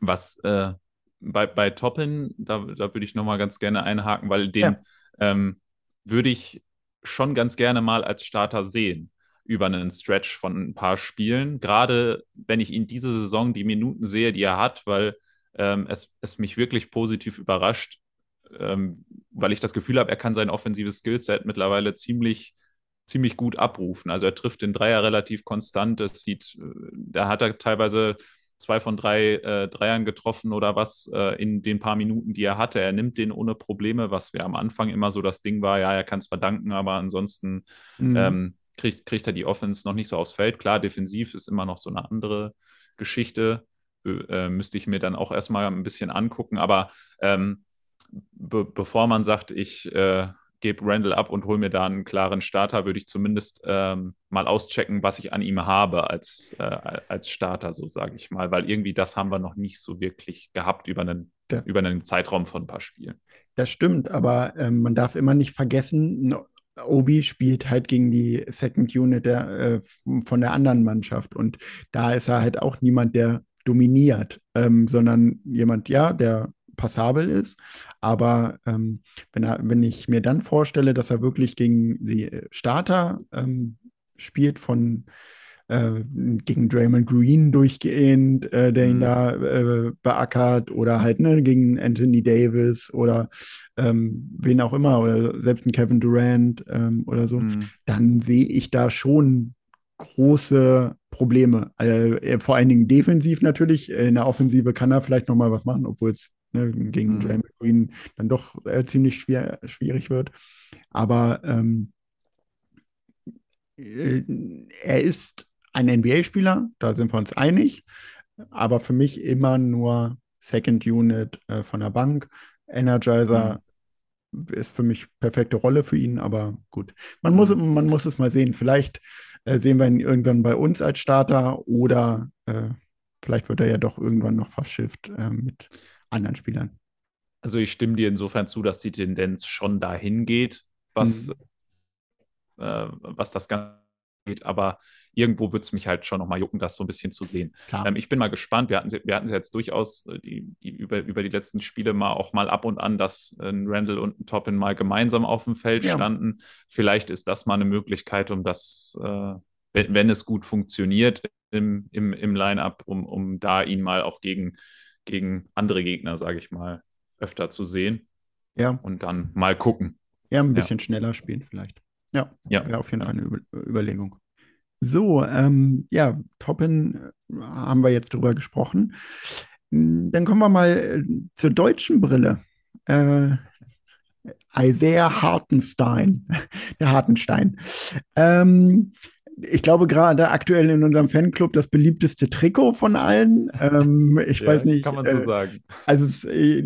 was äh, bei, bei Toppin, da, da würde ich nochmal ganz gerne einhaken, weil den Ja. ähm, würde ich schon ganz gerne mal als Starter sehen über einen Stretch von ein paar Spielen. Gerade wenn ich ihn diese Saison die Minuten sehe, die er hat, weil ähm, es, es mich wirklich positiv überrascht, ähm, weil ich das Gefühl habe, er kann sein offensives Skillset mittlerweile ziemlich, ziemlich gut abrufen. Also er trifft den Dreier relativ konstant. Es sieht, äh, da hat er teilweise zwei von drei äh, Dreiern getroffen oder was äh, in den paar Minuten, die er hatte. Er nimmt den ohne Probleme, was wir am Anfang immer so das Ding war, ja, er kann es verdanken, aber ansonsten Mhm. ähm, kriegt, kriegt er die Offense noch nicht so aufs Feld. Klar, defensiv ist immer noch so eine andere Geschichte. Äh, müsste ich mir dann auch erstmal ein bisschen angucken. Aber ähm, be bevor man sagt, ich äh, gebe Randall ab und hole mir da einen klaren Starter, würde ich zumindest ähm, mal auschecken, was ich an ihm habe als, äh, als Starter, so sage ich mal. Weil irgendwie das haben wir noch nicht so wirklich gehabt über einen, Ja. über einen Zeitraum von ein paar Spielen. Das stimmt, aber ähm, man darf immer nicht vergessen, Obi spielt halt gegen die Second Unit der, äh, von der anderen Mannschaft und da ist er halt auch niemand, der dominiert, ähm, sondern jemand, ja, der passabel ist. Aber ähm, wenn, er, wenn ich mir dann vorstelle, dass er wirklich gegen die Starter ähm, spielt von äh, gegen Draymond Green durchgehend, äh, der ihn Mhm. da äh, beackert oder halt ne, gegen Anthony Davis oder ähm, wen auch immer oder selbst ein Kevin Durant ähm, oder so, Mhm. dann sehe ich da schon große Probleme. Äh, vor allen Dingen defensiv natürlich. In der Offensive kann er vielleicht noch mal was machen, obwohl es ne, gegen Mhm. Draymond Green dann doch äh, ziemlich schwer, schwierig wird. Aber ähm, äh, er ist ein NBA-Spieler, da sind wir uns einig, aber für mich immer nur Second Unit äh, von der Bank. Energizer ist für mich perfekte Rolle für ihn, aber gut. Man muss, man muss es mal sehen. Vielleicht äh, sehen wir ihn irgendwann bei uns als Starter oder äh, vielleicht wird er ja doch irgendwann noch verschifft äh, mit anderen Spielern. Also ich stimme dir insofern zu, dass die Tendenz schon dahin geht, was, Mhm. äh, was das Ganze aber irgendwo würde es mich halt schon nochmal jucken, das so ein bisschen zu sehen. Ähm, ich bin mal gespannt. Wir hatten sie, wir hatten sie jetzt durchaus äh, die, die über, über die letzten Spiele mal auch mal ab und an, dass äh, ein Randall und ein Toppin mal gemeinsam auf dem Feld ja. standen. Vielleicht ist das mal eine Möglichkeit, um das, äh, wenn, wenn, es gut funktioniert im, im, im Line-Up, um, um da ihn mal auch gegen, gegen andere Gegner, sage ich mal, öfter zu sehen. Ja. Und dann mal gucken. Ja, ein bisschen ja. schneller spielen vielleicht. Ja, ja. wäre auf jeden. Fall eine Über Überlegung. So, ähm, ja, Toppen äh, haben wir jetzt drüber gesprochen. Hm, dann kommen wir mal äh, zur deutschen Brille. Äh, Isaiah Hartenstein, der Hartenstein. Ähm, ich glaube, gerade aktuell in unserem Fanclub das beliebteste Trikot von allen. Ähm, ich ja, weiß nicht. Kann man so äh, sagen. Also, äh,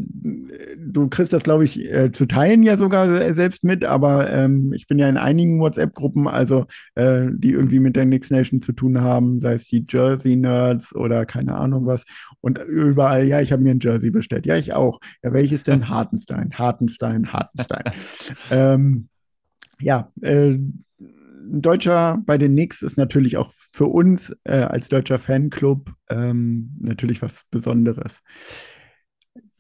du kriegst das, glaube ich, äh, zu teilen ja sogar selbst mit, aber ähm, ich bin ja in einigen WhatsApp-Gruppen, also äh, die irgendwie mit der Knicks Nation zu tun haben, sei es die Jersey-Nerds oder keine Ahnung was. Und überall, ja, ich habe mir ein Jersey bestellt. Ja, ich auch. Ja, welches denn? Hartenstein, Hartenstein, Hartenstein. ähm, ja, äh, Deutscher bei den Knicks ist natürlich auch für uns äh, als deutscher Fanclub ähm, natürlich was Besonderes.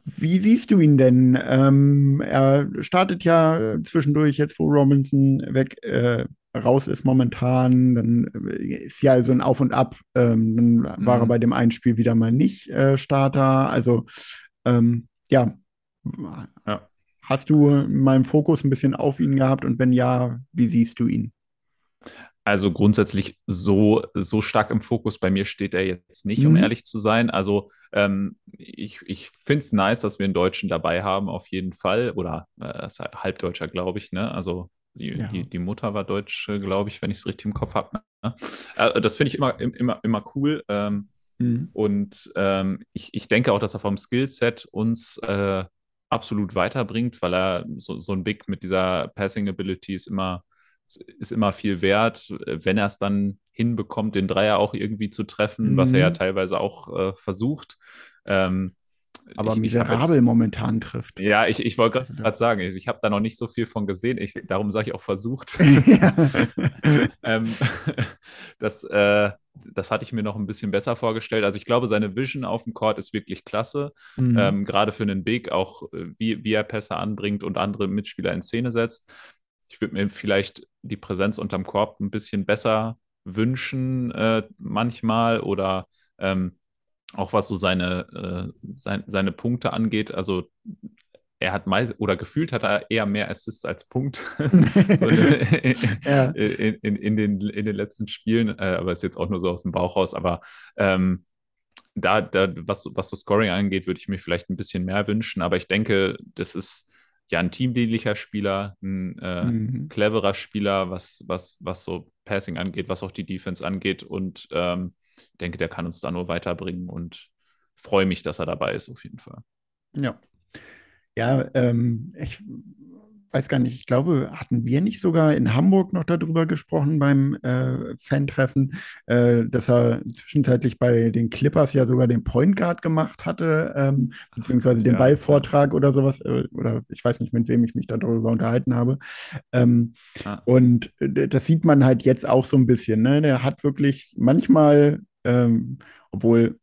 Wie siehst du ihn denn? Ähm, er startet ja zwischendurch, jetzt wo Robinson weg äh, raus ist momentan, dann äh, ist ja so ein Auf und Ab. Ähm, dann mhm. war er mhm. bei dem einen Spiel wieder mal nicht äh, Starter. Also ähm, ja. ja. Hast du meinen Fokus ein bisschen auf ihn gehabt und wenn ja, wie siehst du ihn? Also grundsätzlich so, so stark im Fokus bei mir steht er jetzt nicht, um mhm. ehrlich zu sein. Also ähm, ich, ich finde es nice, dass wir einen Deutschen dabei haben, auf jeden Fall. Oder äh, Halbdeutscher, glaube ich. Ne? Also die, ja. die, die, Mutter war deutsch, glaube ich, wenn ich es richtig im Kopf habe. Ne? Äh, das finde ich immer, immer, immer cool. Ähm, mhm. Und ähm, ich, ich denke auch, dass er vom Skillset uns äh, absolut weiterbringt, weil er so, so ein Big mit dieser Passing Ability ist immer ist immer viel wert, wenn er es dann hinbekommt, den Dreier auch irgendwie zu treffen, mhm. was er ja mhm. teilweise auch äh, versucht. Ähm, aber ich, miserabel ich momentan trifft. Ja, ich, ich wollte gerade also, sagen, ich, ich habe da noch nicht so viel von gesehen. Ich, darum sage ich auch versucht. ähm, das, äh, das hatte ich mir noch ein bisschen besser vorgestellt. Also ich glaube, seine Vision auf dem Court ist wirklich klasse. Mhm. Ähm, Gerade für einen Big, auch äh, wie, wie er Pässe anbringt und andere Mitspieler in Szene setzt. Ich würde mir vielleicht die Präsenz unterm Korb ein bisschen besser wünschen äh, manchmal oder ähm, auch was so seine, äh, sein, seine Punkte angeht. Also er hat meist oder gefühlt hat er eher mehr Assists als Punkt so in, ja. in, in, in, den, in den letzten Spielen, äh, aber ist jetzt auch nur so aus dem Bauch raus. Aber ähm, da, da was, was so Scoring angeht, würde ich mir vielleicht ein bisschen mehr wünschen. Aber ich denke, das ist ja ein teamdienlicher Spieler, ein äh, mhm. cleverer Spieler, was, was, was so Passing angeht, was auch die Defense angeht. Und ähm, denke, der kann uns da nur weiterbringen und freue mich, dass er dabei ist, auf jeden Fall. Ja. Ja, ähm, ich weiß gar nicht, ich glaube, hatten wir nicht sogar in Hamburg noch darüber gesprochen beim äh, Fan-Treffen, äh, dass er zwischenzeitlich bei den Clippers ja sogar den Point Guard gemacht hatte, ähm, beziehungsweise den ja, Ballvortrag ja. oder sowas, äh, oder ich weiß nicht, mit wem ich mich darüber unterhalten habe. Ähm, ah. Und äh, das sieht man halt jetzt auch so ein bisschen. Ne? Der hat wirklich manchmal, ähm, obwohl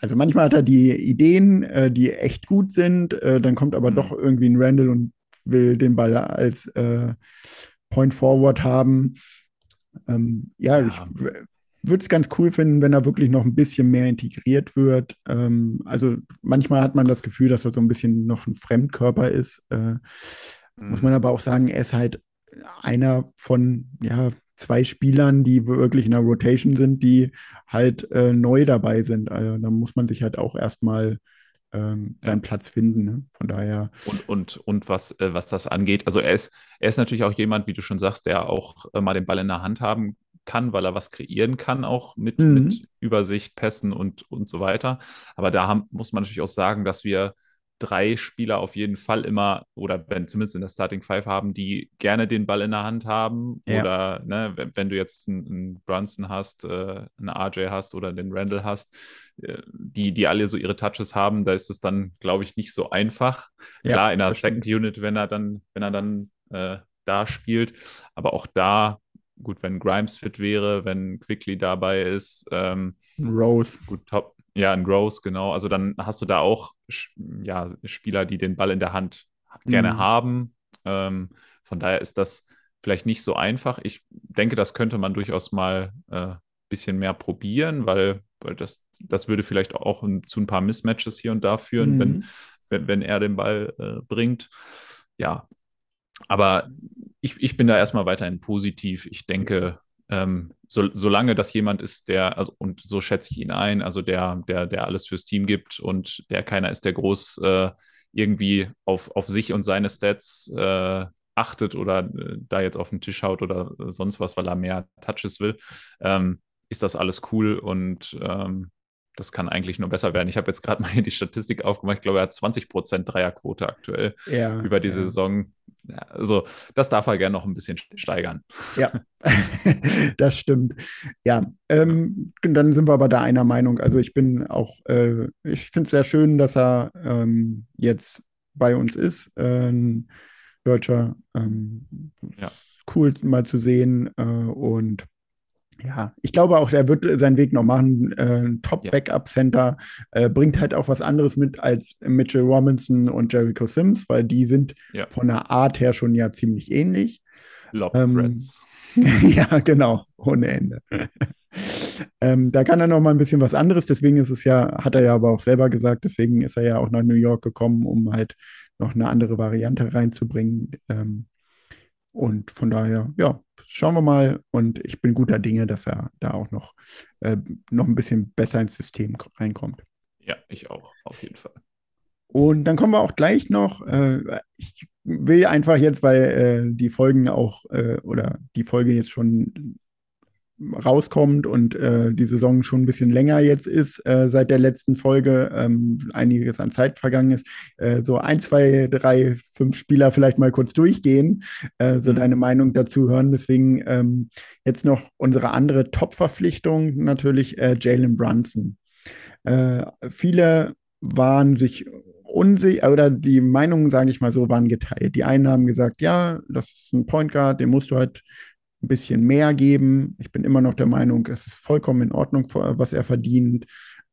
also manchmal hat er die Ideen, äh, die echt gut sind, äh, dann kommt aber mhm. doch irgendwie ein Randall und will den Ball als äh, Point Forward haben. Ähm, ja, ja, ich würde es ganz cool finden, wenn er wirklich noch ein bisschen mehr integriert wird. Ähm, also manchmal hat man das Gefühl, dass er so ein bisschen noch ein Fremdkörper ist. Äh, mhm. Muss man aber auch sagen, er ist halt einer von ja, zwei Spielern, die wirklich in der Rotation sind, die halt äh, neu dabei sind. Also da muss man sich halt auch erstmal ähm, seinen ja. Platz finden. Ne? Von daher. Und, und, und was, äh, was das angeht, also er ist, er ist natürlich auch jemand, wie du schon sagst, der auch äh, mal den Ball in der Hand haben kann, weil er was kreieren kann, auch mit, mhm. mit Übersicht, Pässen und, und so weiter. Aber da haben, muss man natürlich auch sagen, dass wir drei Spieler auf jeden Fall immer, oder wenn zumindest in der Starting Five haben, die gerne den Ball in der Hand haben. Ja. Oder ne, wenn, wenn, du jetzt einen, einen Brunson hast, äh, einen RJ hast oder den Randall hast, äh, die, die alle so ihre Touches haben, da ist es dann, glaube ich, nicht so einfach. Ja, Klar, in der Second Unit, wenn er dann, wenn er dann äh, da spielt, aber auch da gut, wenn Grimes fit wäre, wenn Quickly dabei ist, ähm, Rose. Gut, top. Ja, ein Rose, genau. Also dann hast du da auch ja, Spieler, die den Ball in der Hand gerne Mhm. haben. Ähm, von daher ist das vielleicht nicht so einfach. Ich denke, das könnte man durchaus mal ein äh, bisschen mehr probieren, weil, weil das, das würde vielleicht auch ein, zu ein paar Mismatches hier und da führen, Mhm. wenn, wenn, wenn er den Ball äh, bringt. Ja, aber ich, ich bin da erstmal weiterhin positiv. Ich denke, ähm, so, solange das jemand ist, der, also und so schätze ich ihn ein, also der, der, der alles fürs Team gibt und der keiner ist, der groß äh, irgendwie auf, auf sich und seine Stats äh, achtet oder äh, da jetzt auf den Tisch haut oder sonst was, weil er mehr Touches will, ähm, ist das alles cool und ähm, das kann eigentlich nur besser werden. Ich habe jetzt gerade mal hier die Statistik aufgemacht. Ich glaube, er hat 20% Dreierquote aktuell Ja, über die ja. Saison. Ja, also, das darf er gerne noch ein bisschen steigern. Ja, das stimmt. Ja, ähm, dann sind wir aber da einer Meinung. Also ich bin auch, äh, ich finde es sehr schön, dass er ähm, jetzt bei uns ist. Äh, ein Deutscher. Ähm, Ja. Cool mal zu sehen. Äh, und ja, ich glaube auch, er wird seinen Weg noch machen. Äh. Top-Backup-Center äh, bringt halt auch was anderes mit als Mitchell Robinson und Jericho Sims, weil die sind Ja. von der Art her schon ja ziemlich ähnlich. Ähm, Threads. ja, genau, ohne Ende. ähm, da kann er noch mal ein bisschen was anderes. Deswegen ist es ja, hat er ja aber auch selber gesagt, deswegen ist er ja auch nach New York gekommen, um halt noch eine andere Variante reinzubringen. Ähm, und von daher, ja, schauen wir mal. Und ich bin guter Dinge, dass er da auch noch, äh, noch ein bisschen besser ins System reinkommt. Ja, ich auch, auf jeden Fall. Und dann kommen wir auch gleich noch. Äh, ich will einfach jetzt, weil äh, die Folgen auch äh, oder die Folge jetzt schon rauskommt und äh, die Saison schon ein bisschen länger jetzt ist, äh, seit der letzten Folge, ähm, einiges an Zeit vergangen ist, äh, so ein, zwei, drei, fünf Spieler vielleicht mal kurz durchgehen, äh, so Mhm. deine Meinung dazu hören. Deswegen ähm, jetzt noch unsere andere Top-Verpflichtung, natürlich äh, Jalen Brunson. Äh, viele waren sich unsicher, oder die Meinungen, sage ich mal so, waren geteilt. Die einen haben gesagt, ja, das ist ein Point Guard, den musst du halt ein bisschen mehr geben. Ich bin immer noch der Meinung, es ist vollkommen in Ordnung, was er verdient.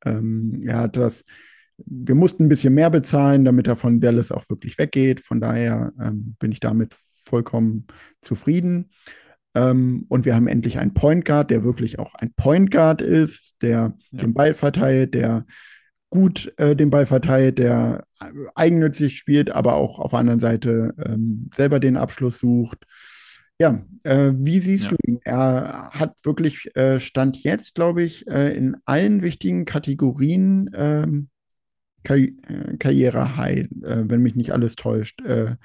Ähm, er hat das, wir mussten ein bisschen mehr bezahlen, damit er von Dallas auch wirklich weggeht. Von daher ähm, bin ich damit vollkommen zufrieden. Ähm, und wir haben endlich einen Point Guard, der wirklich auch ein Point Guard ist, der Ja. den Ball verteilt, der gut äh, den Ball verteilt, der äh, eigennützig spielt, aber auch auf der anderen Seite ähm, selber den Abschluss sucht. Ja, äh, wie siehst Ja. du ihn? Er hat wirklich äh, Stand jetzt, glaube ich, äh, in allen wichtigen Kategorien ähm, Karri äh, Karriere-High, äh, wenn mich nicht alles täuscht. Äh,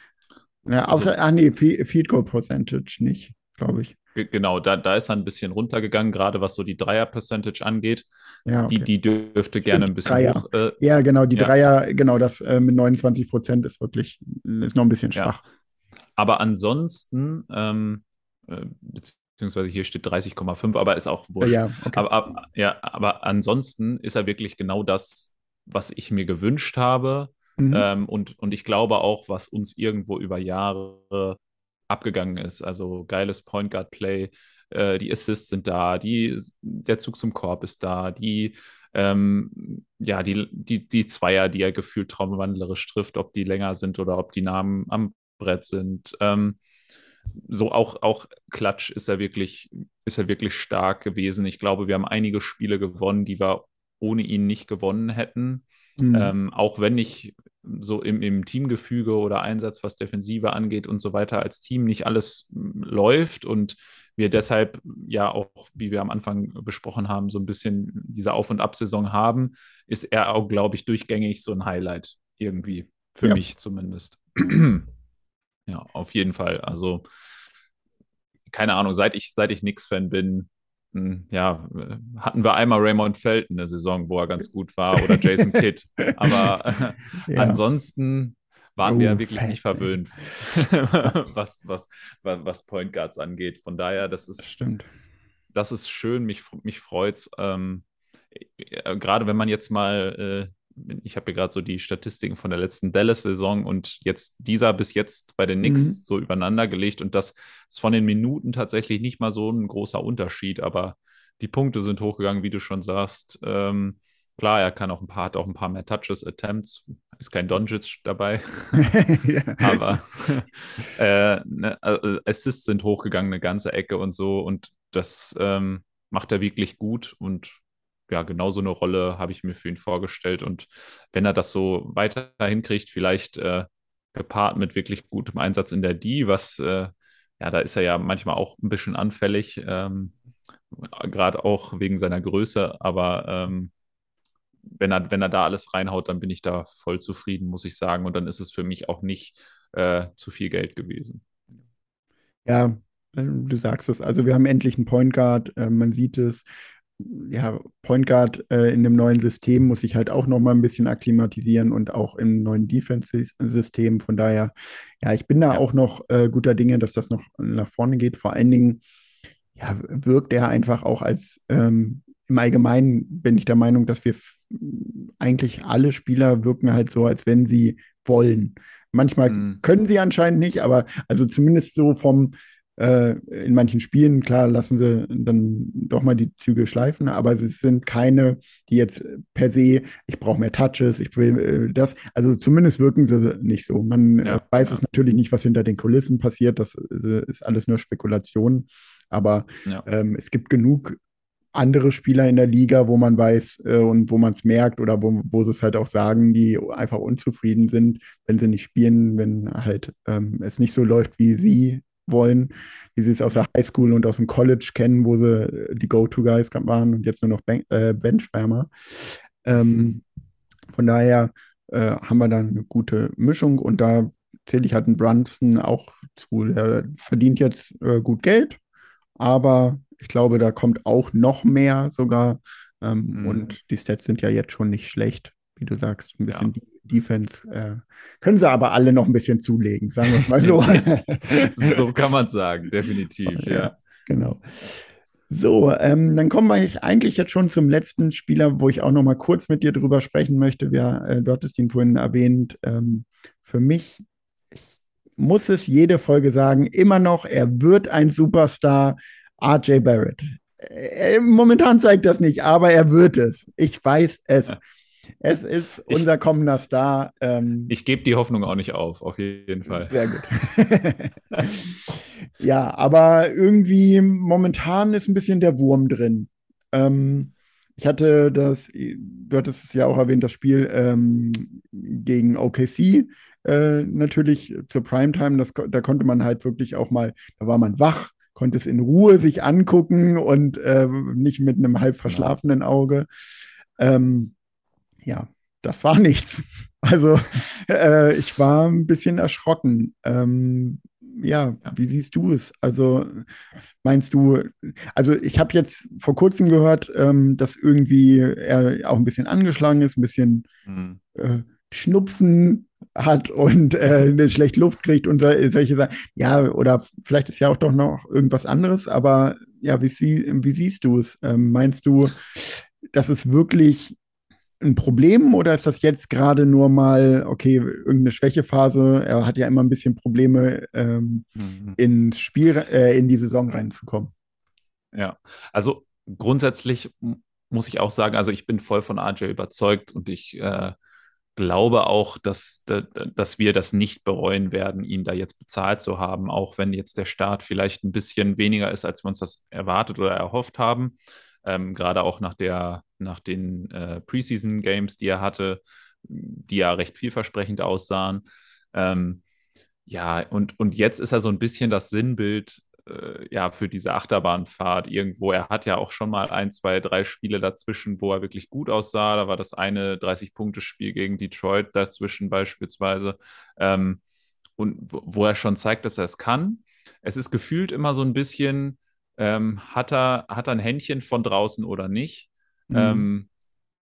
ja, Also- außer, ah nee, Fe- Field Goal Percentage nicht, glaube ich. Ge- Genau, da, da ist er ein bisschen runtergegangen, gerade was so die Dreier-Percentage angeht. Ja, okay. Die, die dürfte gerne ein bisschen Dreier. hoch. Äh, Ja, genau, die Ja. Dreier, genau, das mit 29 Prozent ist wirklich, ist noch ein bisschen Ja. Aber ansonsten, ähm, äh, beziehungsweise hier steht 30,5, aber ist auch wurscht. Ja, okay. Aber, aber, ja, aber ansonsten ist er wirklich genau das, was ich mir gewünscht habe. Mhm. Ähm, und, und ich glaube auch, was uns irgendwo über Jahre abgegangen ist. Also geiles Point Guard Play, äh, die Assists sind da, die, der Zug zum Korb ist da, die, ähm, ja, die, die, die Zweier, die er gefühlt traumwandlerisch trifft, ob die länger sind oder ob die Namen am Brett sind. Ähm, so auch, auch Klatsch ist er wirklich, ist er wirklich stark gewesen. Ich glaube, wir haben einige Spiele gewonnen, die wir ohne ihn nicht gewonnen hätten. Mhm. Ähm, auch wenn ich so im, im Teamgefüge oder Einsatz, was Defensive angeht und so weiter, als Team nicht alles läuft und wir deshalb ja auch, wie wir am Anfang besprochen haben, so ein bisschen diese Auf- und Ab-Saison haben, ist er auch, glaube ich, durchgängig so ein Highlight irgendwie. Für Ja. mich zumindest. ja, auf jeden Fall. Also, keine Ahnung, seit ich, seit ich Knicks-Fan bin, hm, ja, hatten wir einmal Raymond Felton eine Saison, wo er ganz gut war, oder Jason Kidd. Aber äh, Ja. ansonsten waren wir Oh, ja wirklich nicht Felton. verwöhnt, was, was, was, Point Guards angeht. Von daher, das Das ist, stimmt. das ist schön, mich, mich freut es. Ähm, äh, gerade wenn man jetzt mal äh, ich habe hier gerade so die Statistiken von der letzten Dallas-Saison und jetzt dieser bis jetzt bei den Knicks Mhm. so übereinander gelegt und das ist von den Minuten tatsächlich nicht mal so ein großer Unterschied, aber die Punkte sind hochgegangen, wie du schon sagst. Ähm, klar, er kann auch ein paar, hat auch ein paar mehr Touches, Attempts, ist kein Doncic dabei, aber äh, ne, also Assists sind hochgegangen, eine ganze Ecke und so und das ähm, macht er wirklich gut und ja, genau so eine Rolle habe ich mir für ihn vorgestellt. Und wenn er das so weiter hinkriegt, vielleicht äh, gepaart mit wirklich gutem Einsatz in der D, was, äh, ja, da ist er ja manchmal auch ein bisschen anfällig, ähm, gerade auch wegen seiner Größe. Aber ähm, wenn er, wenn er da alles reinhaut, dann bin ich da voll zufrieden, muss ich sagen. Und dann ist es für mich auch nicht äh, zu viel Geld gewesen. Ja, du sagst es. Also wir haben endlich einen Point Guard. Äh, man sieht es. Ja, Point Guard äh, in dem neuen System muss sich halt auch noch mal ein bisschen akklimatisieren und auch im neuen Defense-System. Von daher, ja, ich bin da Ja. auch noch äh, guter Dinge, dass das noch nach vorne geht. Vor allen Dingen, ja, wirkt er einfach auch als ähm, im Allgemeinen bin ich der Meinung, dass wir eigentlich alle Spieler wirken halt so, als wenn sie wollen. Manchmal Mhm. können sie anscheinend nicht, aber also zumindest so vom äh, in manchen Spielen, klar, lassen sie dann doch mal die Züge schleifen, aber es sind keine, die jetzt per se, ich brauche mehr Touches, ich will äh, das. Also zumindest wirken sie nicht so. Man Ja, äh, weiß ja. es natürlich nicht, was hinter den Kulissen passiert. Das ist, ist alles nur Spekulation. Aber Ja. ähm, es gibt genug andere Spieler in der Liga, wo man weiß äh, und wo man es merkt oder wo, wo sie es halt auch sagen, die einfach unzufrieden sind, wenn sie nicht spielen, wenn halt ähm, es nicht so läuft, wie sie wollen, wie sie es aus der Highschool und aus dem College kennen, wo sie äh, die Go-To-Guys waren und jetzt nur noch Ben äh, Benchwärmer. Ähm, von daher äh, haben wir da eine gute Mischung und da zähle ich halt einen Brunson auch zu. Der verdient jetzt äh, gut Geld, aber ich glaube, da kommt auch noch mehr sogar. Ähm, Mhm. Und die Stats sind ja jetzt schon nicht schlecht, wie du sagst. Ein bisschen Ja. Defense äh, können sie aber alle noch ein bisschen zulegen, sagen wir es mal so. so kann man sagen, definitiv. Ja. Ja, genau. So, ähm, dann kommen wir eigentlich jetzt schon zum letzten Spieler, wo ich auch noch mal kurz mit dir drüber sprechen möchte. Wir, äh, du hattest ihn vorhin erwähnt. Ähm, für mich, ich muss es jede Folge sagen, immer noch, er wird ein Superstar, RJ Barrett. Äh, momentan zeigt das nicht, aber er wird es. Ich weiß es. Ja. Es ist Ich- unser kommender Star. Ähm, Ich gebe die Hoffnung auch nicht auf, auf jeden Fall. sehr gut. ja, aber irgendwie momentan ist ein bisschen der Wurm drin. Ähm, ich hatte das, du hattest es ja auch erwähnt, das Spiel ähm, gegen OKC äh, natürlich zur Primetime. Das, da konnte man halt wirklich auch mal, da war man wach, konnte es in Ruhe sich angucken und äh, nicht mit einem halb verschlafenen Auge. Ähm, ja, das war nichts. Also äh, ich war ein bisschen erschrocken. Ähm, ja, Ja. wie siehst du es? Also meinst du, also ich habe jetzt vor kurzem gehört, ähm, dass irgendwie er auch ein bisschen angeschlagen ist, ein bisschen Mhm. äh, Schnupfen hat und äh, eine schlecht Luft kriegt und so- solche Sachen. Ja, oder vielleicht ist ja auch doch noch irgendwas anderes, aber ja, wie, sie, wie siehst du es? Ähm, meinst du, das ist wirklich ein Problem oder ist das jetzt gerade nur mal, okay, irgendeine Schwächephase? Er hat ja immer ein bisschen Probleme, ähm, Mhm. ins Spiel, äh, in die Saison reinzukommen. Ja, also grundsätzlich muss ich auch sagen, also ich bin voll von RJ überzeugt und ich äh, glaube auch, dass, da- dass wir das nicht bereuen werden, ihn da jetzt bezahlt zu haben, auch wenn jetzt der Start vielleicht ein bisschen weniger ist, als wir uns das erwartet oder erhofft haben. Ähm, gerade auch nach der, nach den äh, Preseason-Games, die er hatte, die ja recht vielversprechend aussahen. Ähm, ja, und, und jetzt ist er so ein bisschen das Sinnbild äh, ja, für diese Achterbahnfahrt irgendwo. Er hat ja auch schon mal ein, zwei, drei Spiele dazwischen, wo er wirklich gut aussah. Da war das eine 30-Punkte-Spiel gegen Detroit dazwischen beispielsweise. Ähm, und wo, wo er schon zeigt, dass er es kann. Es ist gefühlt immer so ein bisschen, ähm, hat er, hat er ein Händchen von draußen oder nicht? Mhm. Ähm,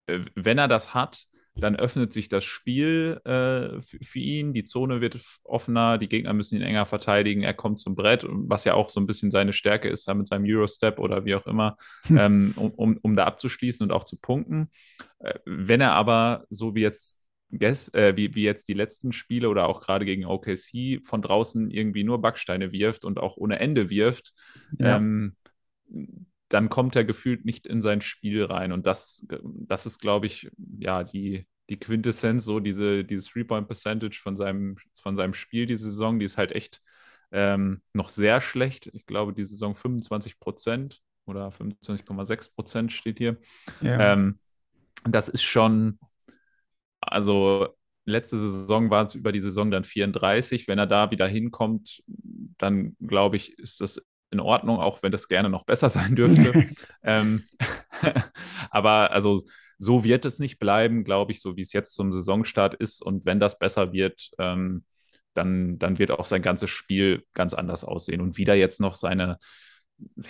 äh, wenn er das hat, dann öffnet sich das Spiel äh, für ihn, die Zone wird offener, die Gegner müssen ihn enger verteidigen, er kommt zum Brett, was ja auch so ein bisschen seine Stärke ist, da mit seinem Eurostep oder wie auch immer, hm. ähm, um, um, um da abzuschließen und auch zu punkten. Äh, wenn er aber, so wie jetzt Guess, äh, wie, wie jetzt die letzten Spiele oder auch gerade gegen OKC von draußen irgendwie nur Backsteine wirft und auch ohne Ende wirft, ja. ähm, dann kommt er gefühlt nicht in sein Spiel rein. Und das, das ist, glaube ich, ja, die, die Quintessenz, so diese, dieses Three-Point-Percentage von seinem, von seinem Spiel diese Saison, die ist halt echt ähm, noch sehr schlecht. Ich glaube, die Saison 25 Prozent oder 25,6 Prozent steht hier. Ja. Ähm, das ist schon, also letzte Saison war es über die Saison dann 34. Wenn er da wieder hinkommt, dann glaube ich, ist das in Ordnung, auch wenn das gerne noch besser sein dürfte. ähm, aber also so wird es nicht bleiben, glaube ich, so wie es jetzt zum Saisonstart ist. Und wenn das besser wird, ähm, dann, dann wird auch sein ganzes Spiel ganz anders aussehen. Und wieder jetzt noch seine,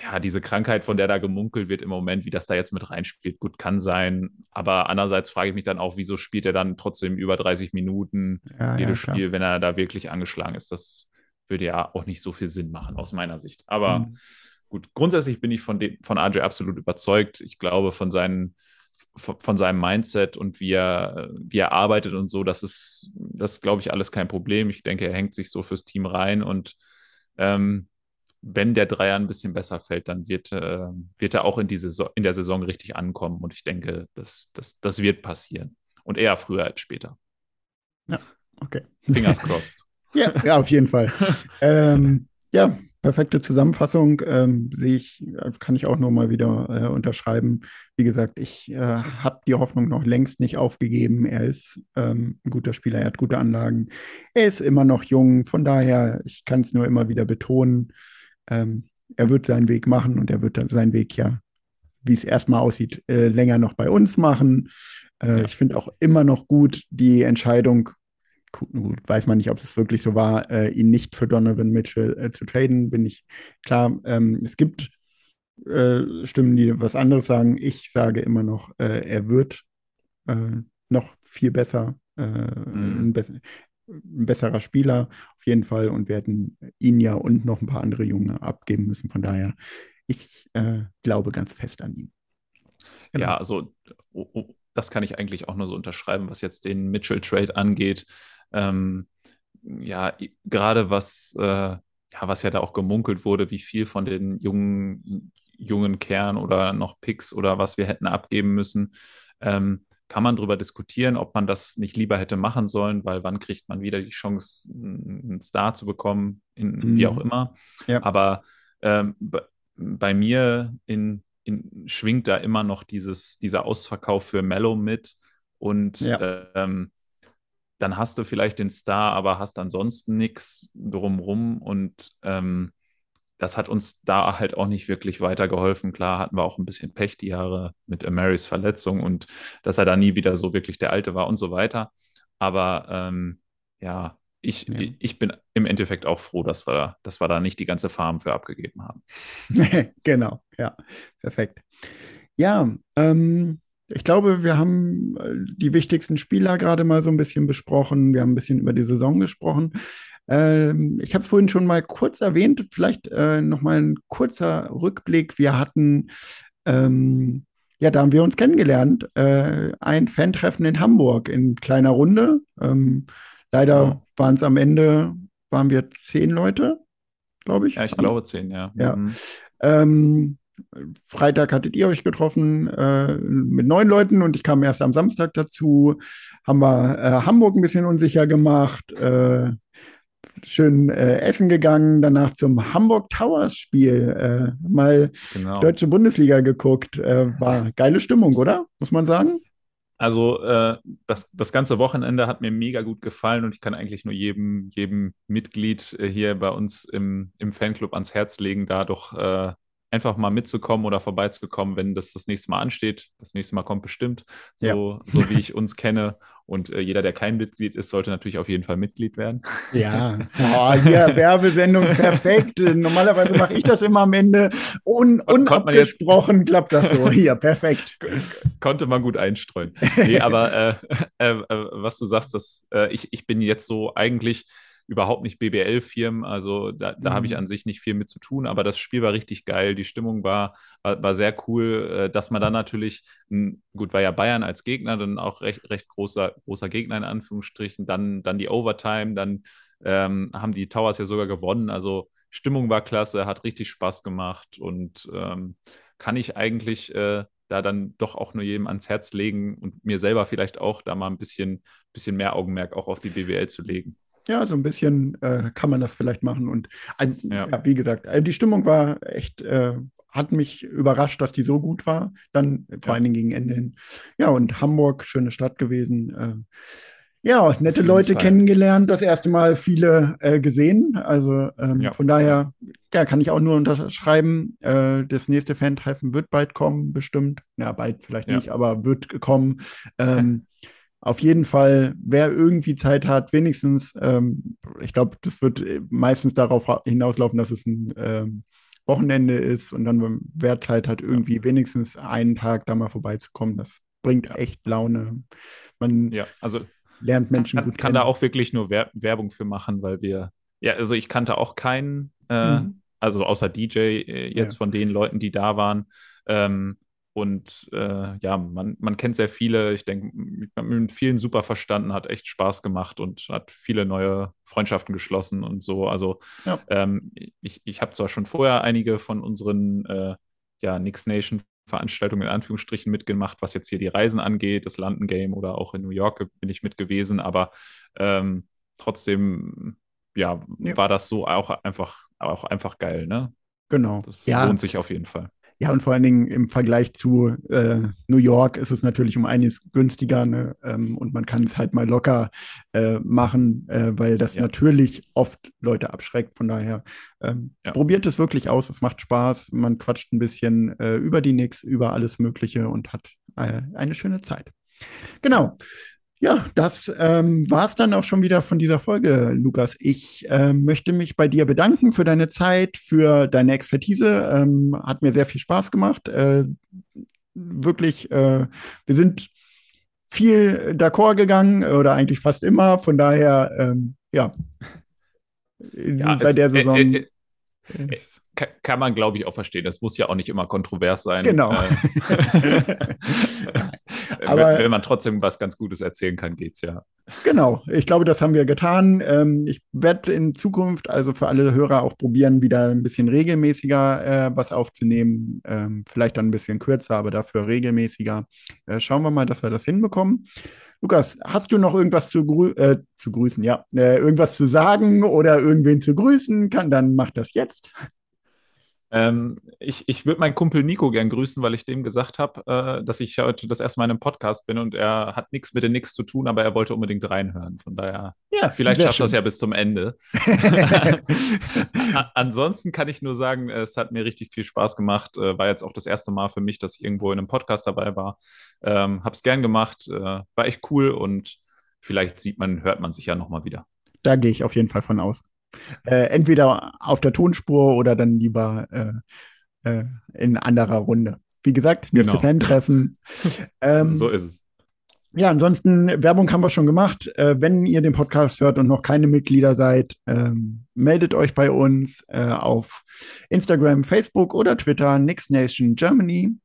ja, diese Krankheit, von der da gemunkelt wird im Moment, wie das da jetzt mit reinspielt, gut kann sein. Aber andererseits frage ich mich dann auch, wieso spielt er dann trotzdem über 30 Minuten ja, jedes ja, Spiel, wenn er da wirklich angeschlagen ist? Das, würde ja auch nicht so viel Sinn machen, aus meiner Sicht. Aber mhm. gut, grundsätzlich bin ich von, dem, von AJ absolut überzeugt. Ich glaube, von, seinen, von, von seinem Mindset und wie er, wie er arbeitet und so, das ist, das glaube ich, alles kein Problem. Ich denke, er hängt sich so fürs Team rein und ähm, wenn der Dreier ein bisschen besser fällt, dann wird, äh, wird er auch in, die Saison, in der Saison richtig ankommen. Und ich denke, das, das, das wird passieren. Und eher früher als später. Ja, okay. Fingers crossed. Ja, ja, auf jeden Fall. ähm, ja, perfekte Zusammenfassung. Ähm, sehe ich, kann ich auch nur mal wieder äh, unterschreiben. Wie gesagt, ich äh, habe die Hoffnung noch längst nicht aufgegeben. Er ist ähm, ein guter Spieler, er hat gute Anlagen. Er ist immer noch jung. Von daher, ich kann es nur immer wieder betonen. Ähm, er wird seinen Weg machen und er wird seinen Weg ja, wie es erstmal aussieht, äh, länger noch bei uns machen. Äh, ja. Ich finde auch immer noch gut die Entscheidung, gut, weiß man nicht, ob es wirklich so war, äh, ihn nicht für Donovan Mitchell äh, zu traden, bin ich klar. Ähm, es gibt äh, Stimmen, die was anderes sagen. Ich sage immer noch, äh, er wird noch viel besser, mhm. ein, be ein, besserer Spieler auf jeden Fall und werden ihn ja und noch ein paar andere Junge abgeben müssen. Von daher, ich glaube ganz fest an ihn. Genau. Ja, also oh, oh, das kann ich eigentlich auch nur so unterschreiben, was jetzt den Mitchell-Trade angeht ähm, ja, gerade was, äh, ja, was ja da auch gemunkelt wurde, wie viel von den jungen, jungen Kern oder noch Picks oder was wir hätten abgeben müssen, ähm, kann man darüber diskutieren, ob man das nicht lieber hätte machen sollen, weil wann kriegt man wieder die Chance, einen Star zu bekommen, in, mhm. wie auch immer. Ja. Aber ähm, bei mir in, in, schwingt da immer noch dieses, dieser Ausverkauf für Mellow mit und ja. ähm, dann hast du vielleicht den Star, aber hast ansonsten nichts drumrum und ähm, das hat uns da halt auch nicht wirklich weitergeholfen. Klar hatten wir auch ein bisschen Pech die Jahre mit Amarys Verletzung und dass er da nie wieder so wirklich der Alte war und so weiter. Aber ähm, ja, ich, ja. ich bin im Endeffekt auch froh, dass wir, dass wir da nicht die ganze Farm für abgegeben haben. genau, ja, perfekt. Ja, ähm, ich glaube, wir haben äh, die wichtigsten Spieler gerade mal so ein bisschen besprochen. Wir haben ein bisschen über die Saison gesprochen. Ähm, ich habe es vorhin schon mal kurz erwähnt. Vielleicht äh, noch mal ein kurzer Rückblick. Wir hatten, ähm, ja, da haben wir uns kennengelernt. Äh, ein Fan-Treffen in Hamburg in kleiner Runde. Ähm, leider ja. waren es am Ende, waren wir zehn Leute, glaube ich. Ja, ich glaube zehn, ja. ja. Mhm. Ähm, Freitag hattet ihr euch getroffen äh, mit neun Leuten und ich kam erst am Samstag dazu. Haben wir äh, Hamburg ein bisschen unsicher gemacht, äh, schön äh, essen gegangen, danach zum Hamburg Towers Spiel äh, mal genau. deutsche Bundesliga geguckt. Äh, war geile Stimmung, oder? Muss man sagen? Also das, das ganze Wochenende hat mir mega gut gefallen und ich kann eigentlich nur jedem, jedem Mitglied hier bei uns im, im Fanclub ans Herz legen, da doch einfach mal mitzukommen oder vorbeizukommen, wenn das das nächste Mal ansteht. Das nächste Mal kommt bestimmt, so, ja. so wie ich uns kenne. Und äh, jeder, der kein Mitglied ist, sollte natürlich auf jeden Fall Mitglied werden. Ja, oh, hier Werbesendung perfekt. Normalerweise mache ich das immer am Ende. Un unabgesprochen klappt das so. Hier, perfekt. Konnte man gut einstreuen. Nee, aber äh, äh, äh, was du sagst, dass äh, ich, ich bin jetzt so eigentlich überhaupt nicht BBL-Firmen, also da, da mhm. habe ich mhm. an sich nicht viel mit zu tun, aber das Spiel war richtig geil, die Stimmung war, war, war sehr cool, äh, dass man dann natürlich, gut, war ja Bayern als Gegner, dann auch recht, recht großer, großer Gegner in Anführungsstrichen, dann, dann die Overtime, dann ähm, haben die Towers ja sogar gewonnen, also Stimmung war klasse, hat richtig Spaß gemacht und ähm, kann ich eigentlich äh, da dann doch auch nur jedem ans Herz legen und mir selber vielleicht auch da mal ein bisschen, bisschen mehr Augenmerk auch auf die BWL zu legen. Ja, so ein bisschen äh, kann man das vielleicht machen. Und äh, ja. ja. wie gesagt, äh, die Stimmung war echt, äh, hat mich überrascht, dass die so gut war. Dann vor ja. allen Dingen gegen Ende hin. Ja, und Hamburg, schöne Stadt gewesen. Äh, ja, nette Leute Fall. kennengelernt, das erste Mal viele äh, gesehen. Also ähm, von daher ja, kann ich auch nur unterschreiben. das nächste Fan-Treffen wird bald kommen, bestimmt. Ja, bald vielleicht nicht, aber wird kommen. Ähm, auf jeden Fall, wer irgendwie Zeit hat, wenigstens, ähm, ich glaube, das wird meistens darauf hinauslaufen, dass es ein ähm, Wochenende ist und dann, wer Zeit hat, irgendwie wenigstens einen Tag da mal vorbeizukommen, das bringt ja. echt Laune. Man ja, also lernt Menschen kann, gut kann kennen. da auch wirklich nur Wer Werbung für machen, weil wir, ja, also ich kannte auch keinen, äh, mhm. also außer DJ äh, jetzt ja. von den Leuten, die da waren. Ähm, und äh, ja, man, man kennt sehr viele. Ich denke, mit vielen super verstanden, hat echt Spaß gemacht und hat viele neue Freundschaften geschlossen und so. Also ja. ähm, ich, ich habe zwar schon vorher einige von unseren äh, ja, Nix Nation Veranstaltungen in Anführungsstrichen mitgemacht, was jetzt hier die Reisen angeht, das London oder auch in New York bin ich mit gewesen, aber ähm, trotzdem ja, ja, war das so auch einfach, auch einfach geil, ne? Genau. Das ja. lohnt sich auf jeden Fall. Ja, und vor allen Dingen im Vergleich zu äh, New York ist es natürlich um einiges günstiger ne? ähm, und man kann es halt mal locker äh, machen, äh, weil das ja. natürlich oft Leute abschreckt. Von daher ähm, ja. probiert es wirklich aus, es macht Spaß, man quatscht ein bisschen äh, über die Nix, über alles Mögliche und hat äh, eine schöne Zeit. Genau. Ja, das ähm, war es dann auch schon wieder von dieser Folge, Lukas. Ich äh, möchte mich bei dir bedanken für deine Zeit, für deine Expertise. Ähm, hat mir sehr viel Spaß gemacht. Äh, wirklich, äh, wir sind viel d'accord gegangen oder eigentlich fast immer. Von daher, ähm, ja, ja bei es, der Saison. Äh, äh, kann man, glaube ich, auch verstehen. Das muss ja auch nicht immer kontrovers sein. Genau. Äh, Aber, wenn man trotzdem was ganz Gutes erzählen kann, geht's ja. Genau, ich glaube, das haben wir getan. Ähm, ich werde in Zukunft, also für alle Hörer, auch probieren, wieder ein bisschen regelmäßiger äh, was aufzunehmen. Ähm, vielleicht dann ein bisschen kürzer, aber dafür regelmäßiger. Äh, schauen wir mal, dass wir das hinbekommen. Lukas, hast du noch irgendwas zu, grü äh, zu grüßen? Ja, irgendwas zu sagen oder irgendwen zu grüßen? Kann, dann mach das jetzt. Ähm, ich ich würde meinen Kumpel Nico gern grüßen, weil ich dem gesagt habe, äh, dass ich heute das erste Mal in einem Podcast bin und er hat nichts mit dem Nix zu tun, aber er wollte unbedingt reinhören. Von daher, ja, vielleicht schafft das ja bis zum Ende. Ansonsten kann ich nur sagen, es hat mir richtig viel Spaß gemacht. Äh, war jetzt auch das erste Mal für mich, dass ich irgendwo in einem Podcast dabei war. Ähm, hab's gern gemacht, äh, war echt cool und vielleicht sieht man, hört man sich ja nochmal wieder. Da gehe ich auf jeden Fall von aus. Äh, entweder auf der Tonspur oder dann lieber äh, äh, in anderer Runde. Wie gesagt, nächste genau. Fan-Treffen. ähm, so ist es. Ja, ansonsten, Werbung haben wir schon gemacht. Äh, wenn ihr den Podcast hört und noch keine Mitglieder seid, ähm, meldet euch bei uns äh, auf Instagram, Facebook oder Twitter, Nix Nation Germany.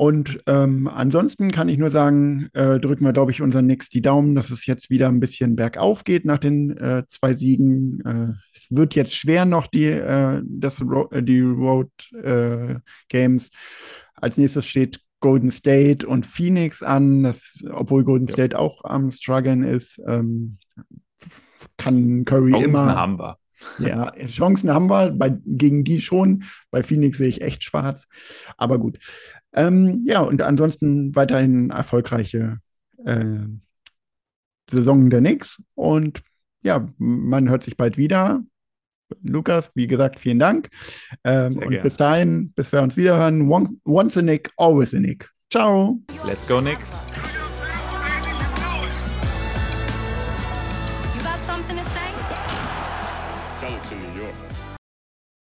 Und ähm, ansonsten kann ich nur sagen, äh, drücken wir, glaube ich, unseren Nix die Daumen, dass es jetzt wieder ein bisschen bergauf geht nach den äh, zwei Siegen. Äh, es wird jetzt schwer noch die, äh, das Ro äh, die Road äh, Games. Als nächstes steht Golden State und Phoenix an, das, obwohl Golden ja. State auch am struggeln ist, ähm, kann Curry Chancen immer. haben wir. Ja, Chancen haben wir, bei, gegen die schon. Bei Phoenix sehe ich echt schwarz. Aber gut. Ähm, ja, und ansonsten weiterhin erfolgreiche äh, Saison der Knicks. Und ja, man hört sich bald wieder. Lukas, wie gesagt, vielen Dank. Ähm, und gerne. bis dahin, bis wir uns wiederhören, once, once a Nick, always a Nick. Ciao. Let's go, Nix.